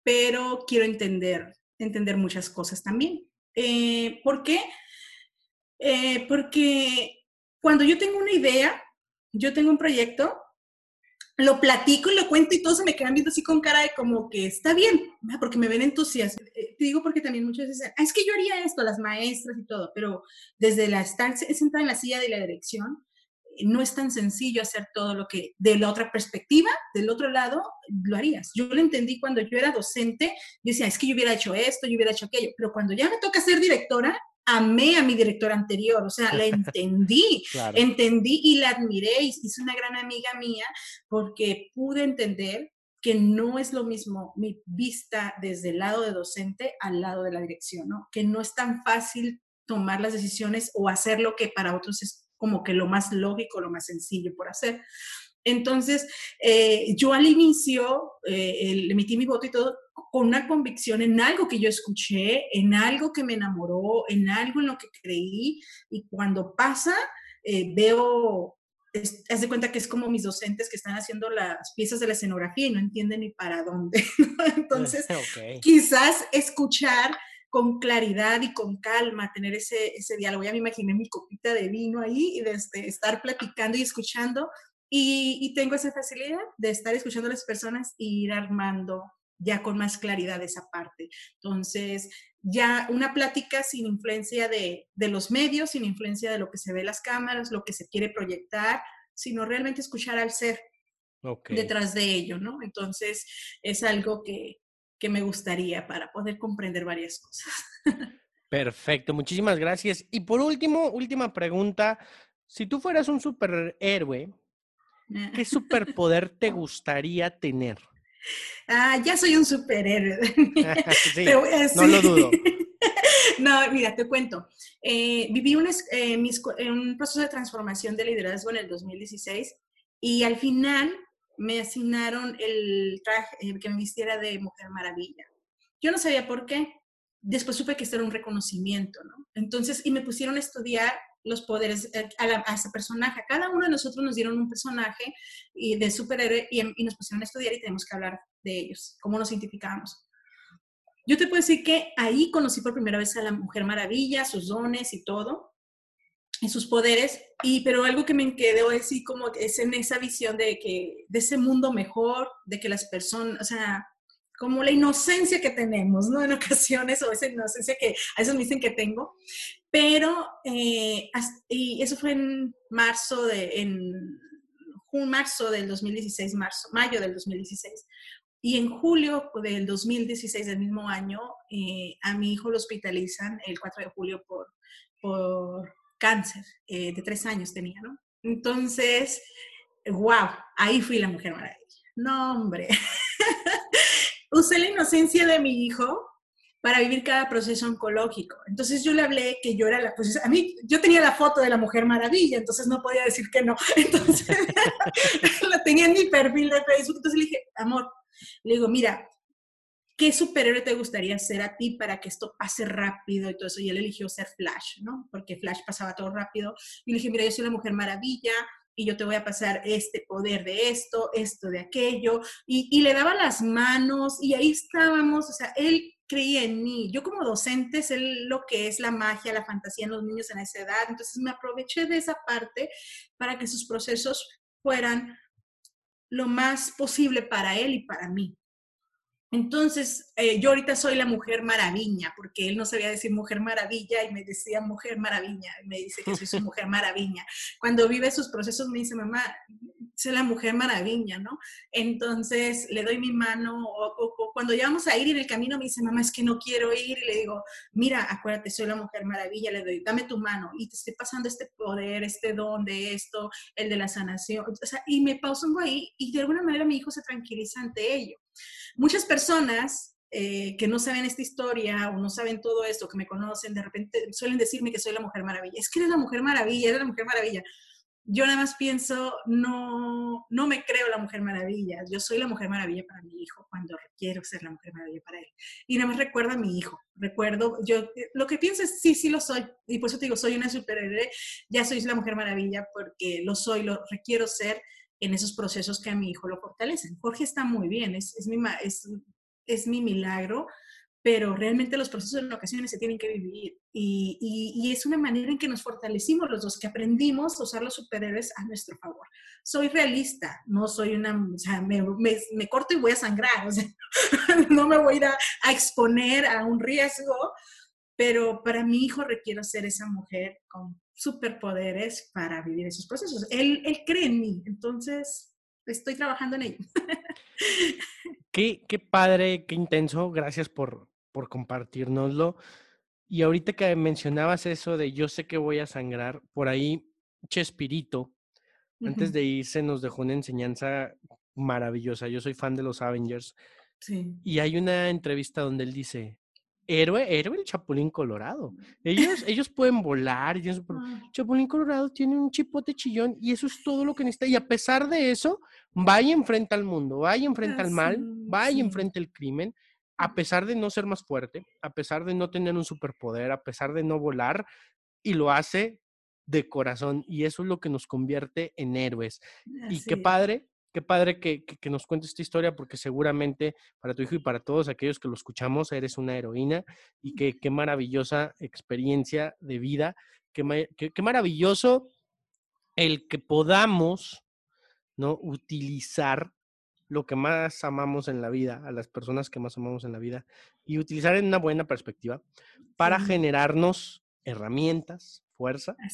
[SPEAKER 2] pero quiero entender, entender muchas cosas también. Eh, ¿Por qué? Eh, porque cuando yo tengo una idea, yo tengo un proyecto, lo platico y lo cuento y todos se me quedan viendo así con cara de como que está bien, porque me ven entusiasmo. Eh, te digo porque también muchas veces, ah, es que yo haría esto, las maestras y todo, pero desde la estar sentada en la silla de la dirección, no es tan sencillo hacer todo lo que de la otra perspectiva, del otro lado, lo harías. Yo lo entendí cuando yo era docente, yo decía, es que yo hubiera hecho esto, yo hubiera hecho aquello, pero cuando ya me toca ser directora, amé a mi directora anterior, o sea, la [LAUGHS] entendí, entendí y la admiré y es una gran amiga mía porque pude entender que no es lo mismo mi vista desde el lado de docente al lado de la dirección, ¿no? Que no es tan fácil tomar las decisiones o hacer lo que para otros es como que lo más lógico, lo más sencillo por hacer. Entonces, eh, yo al inicio eh, emití mi voto y todo con una convicción en algo que yo escuché, en algo que me enamoró, en algo en lo que creí, y cuando pasa, eh, veo, haz de cuenta que es como mis docentes que están haciendo las piezas de la escenografía y no entienden ni para dónde. [LAUGHS] Entonces, [LAUGHS] quizás escuchar con claridad y con calma, tener ese, ese diálogo. Ya me imaginé mi copita de vino ahí y de este, estar platicando y escuchando. Y, y, tengo esa facilidad de estar escuchando a las personas y ir armando ya con más claridad esa parte. Entonces, ya una plática sin influencia de, de los medios, sin influencia de lo que se ve en las cámaras, lo que se quiere proyectar, sino realmente escuchar al ser detrás de ello, ¿no? Entonces, es algo que, que me gustaría para poder comprender varias cosas. [LAUGHS]
[SPEAKER 1] Perfecto, muchísimas gracias. Y por último, última pregunta. Si tú fueras un superhéroe, ¿qué [LAUGHS] superpoder te gustaría tener?
[SPEAKER 2] Ah, ya soy un superhéroe. [LAUGHS]
[SPEAKER 1] no lo dudo. [LAUGHS]
[SPEAKER 2] no, mira, te cuento. Eh, viví un, eh, un proceso de transformación de liderazgo en el 2016 y al final me asignaron el traje eh, que me vistiera de Mujer Maravilla. Yo no sabía por qué. Después supe que esto era un reconocimiento, ¿no? Entonces, y me pusieron a estudiar los poderes eh, a, ese personaje. A cada uno de nosotros nos dieron un personaje y de superhéroe y, y, nos pusieron a estudiar y tenemos que hablar de ellos, cómo nos identificamos. Yo te puedo decir que ahí conocí por primera vez a la Mujer Maravilla, sus dones y todo en sus poderes, y, pero algo que me quedó así como es en esa visión de que, de ese mundo mejor, de que las personas, o sea, como la inocencia que tenemos, ¿no? En ocasiones, o esa inocencia que a veces me dicen que tengo, pero, eh, y eso fue en marzo de, en marzo del 2016, marzo, mayo del 2016. Y en julio del 2016 del mismo año, eh, a mi hijo lo hospitalizan el 4 de julio por, por cáncer eh, de tres años tenía, ¿no? Entonces, wow, ahí fui la mujer maravilla. No, hombre. [LAUGHS] Usé la inocencia de mi hijo para vivir cada proceso oncológico. Entonces yo le hablé que yo era la, pues a mí, yo tenía la foto de la Mujer Maravilla, entonces no podía decir que no. [LAUGHS] Entonces la tenía en mi perfil de Facebook, entonces le dije, amor, le digo, mira, ¿qué superhéroe te gustaría ser a ti para que esto pase rápido y todo eso? Y él eligió ser Flash, ¿no? Porque Flash pasaba todo rápido. Y le dije, mira, yo soy la Mujer Maravilla y yo te voy a pasar este poder de esto, esto de aquello. Y, y le daba las manos y ahí estábamos, o sea, él creía en mí. Yo como docente sé lo que es la magia, la fantasía en los niños en esa edad, entonces me aproveché de esa parte para que sus procesos fueran lo más posible para él y para mí. Entonces, eh, yo ahorita soy la mujer maravilla, porque él no sabía decir mujer maravilla y me decía mujer maravilla, y me dice que soy su [LAUGHS] mujer maravilla. Cuando vive sus procesos me dice, mamá, soy la mujer maravilla, ¿no? Entonces le doy mi mano, o, cuando ya vamos a ir en el camino me dice, mamá, es que no quiero ir, y le digo, mira, acuérdate, soy la mujer maravilla, le doy, dame tu mano, y te estoy pasando este poder, este don de esto, el de la sanación, o sea, y me pauso ahí, y de alguna manera mi hijo se tranquiliza ante ello. Muchas personas eh, que no saben esta historia o no saben todo esto, que me conocen, de repente suelen decirme que soy la Mujer Maravilla. Es que eres la Mujer Maravilla, eres la Mujer Maravilla. Yo nada más pienso, no, no me creo la Mujer Maravilla. Yo soy la Mujer Maravilla para mi hijo cuando quiero ser la Mujer Maravilla para él. Y nada más recuerdo a mi hijo. Recuerdo, yo lo que pienso es, sí, sí lo soy. Y por eso te digo, soy una superhéroe. Ya soy la Mujer Maravilla porque lo soy, lo requiero ser en esos procesos que a mi hijo lo fortalecen. Jorge está muy bien, es, es, mi, es, es mi milagro, pero realmente los procesos en ocasiones se tienen que vivir y, y, es una manera en que nos fortalecimos los dos, que aprendimos a usar los superhéroes a nuestro favor. Soy realista, no soy una, o sea, me, me, corto y voy a sangrar, o sea, [LAUGHS] no me voy a ir a, a, exponer a un riesgo, pero para mi hijo requiero ser esa mujer con superpoderes para vivir esos procesos. Él, él cree en mí, entonces estoy trabajando en ello.
[SPEAKER 1] Qué, qué padre, qué intenso. Gracias por, por compartirnoslo. Y ahorita que mencionabas eso de yo sé que voy a sangrar, por ahí Chespirito, antes de irse, nos dejó una enseñanza maravillosa. Yo soy fan de los Avengers. Sí. Y hay una entrevista donde él dice, héroe, héroe el Chapulín Colorado. Ellos, ellos pueden volar. Y ah. Chapulín Colorado tiene un chipote chillón y eso es todo lo que necesita. Y a pesar de eso, va y enfrenta al mundo, va y enfrenta al mal, va y enfrenta el crimen. A pesar de no ser más fuerte, a pesar de no tener un superpoder, a pesar de no volar, y lo hace de corazón. Y eso es lo que nos convierte en héroes. y qué padre qué padre que, nos cuentes esta historia porque seguramente para tu hijo y para todos aquellos que lo escuchamos eres una heroína y que, qué maravillosa experiencia de vida, qué, qué, maravilloso el que podamos ¿no? utilizar lo que más amamos en la vida, a las personas que más amamos en la vida, y utilizar en una buena perspectiva para generarnos herramientas, fuerza
[SPEAKER 2] ah,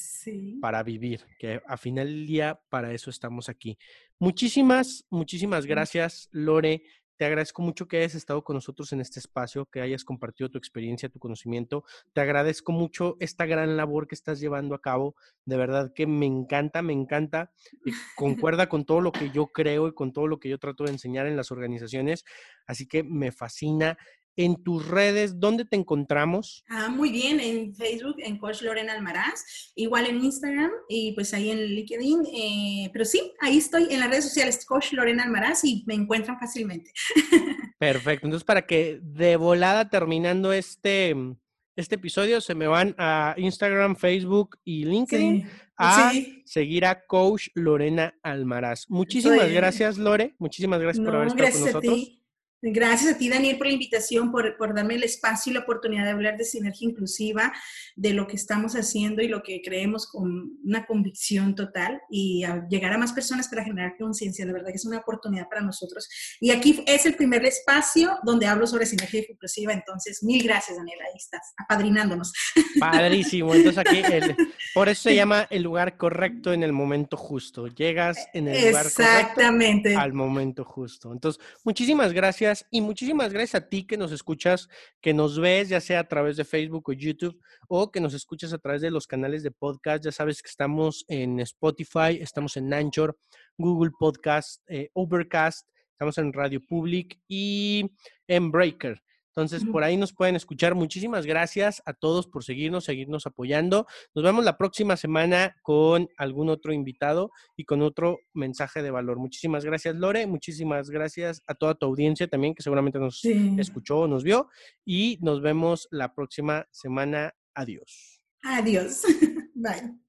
[SPEAKER 1] para vivir, que a final del día para eso estamos aquí. Muchísimas, muchísimas gracias, Lore. Te agradezco mucho que hayas estado con nosotros en este espacio, que hayas compartido tu experiencia, tu conocimiento. Te agradezco mucho esta gran labor que estás llevando a cabo. De verdad que me encanta, me encanta. Y [LAUGHS] concuerda con todo lo que yo creo y con todo lo que yo trato de enseñar en las organizaciones. Así que me fascina en tus redes, ¿dónde te encontramos?
[SPEAKER 2] Ah, muy bien, en Facebook, en Coach Lorena Almaraz, igual en Instagram y pues ahí en LinkedIn. Eh, pero sí, ahí estoy en las redes sociales, Coach Lorena Almaraz y me encuentran fácilmente. [LAUGHS]
[SPEAKER 1] Perfecto, entonces para que de volada terminando este, este episodio se me van a Instagram, Facebook y LinkedIn a seguir a Coach Lorena Almaraz. Muchísimas gracias, Lore. Muchísimas gracias por haber estado con nosotros.
[SPEAKER 2] Gracias a ti, Daniel, por la invitación, por, por, darme el espacio y la oportunidad de hablar de sinergia inclusiva, de lo que estamos haciendo y lo que creemos con una convicción total y llegar a más personas para generar conciencia. De verdad que es una oportunidad para nosotros. Y aquí es el primer espacio donde hablo sobre sinergia inclusiva. Entonces, mil gracias, Daniel. Ahí estás, apadrinándonos. [LAUGHS]
[SPEAKER 1] Padrísimo. Entonces, aquí, por eso se llama el lugar correcto en el momento justo. Llegas en el lugar correcto al momento justo. Entonces, muchísimas gracias y muchísimas gracias a ti que nos escuchas, que nos ves ya sea a través de Facebook o YouTube o que nos escuchas a través de los canales de podcast. Ya sabes que estamos en Spotify, estamos en Anchor, Google Podcast, eh, Overcast, estamos en Radio Public y en Breaker. Entonces, por ahí nos pueden escuchar. Muchísimas gracias a todos por seguirnos, seguirnos apoyando. Nos vemos la próxima semana con algún otro invitado y con otro mensaje de valor. Muchísimas gracias, Lore. Muchísimas gracias a toda tu audiencia también que seguramente nos escuchó o nos vio. Y nos vemos la próxima semana. Adiós.
[SPEAKER 2] Adiós. [LAUGHS] Bye.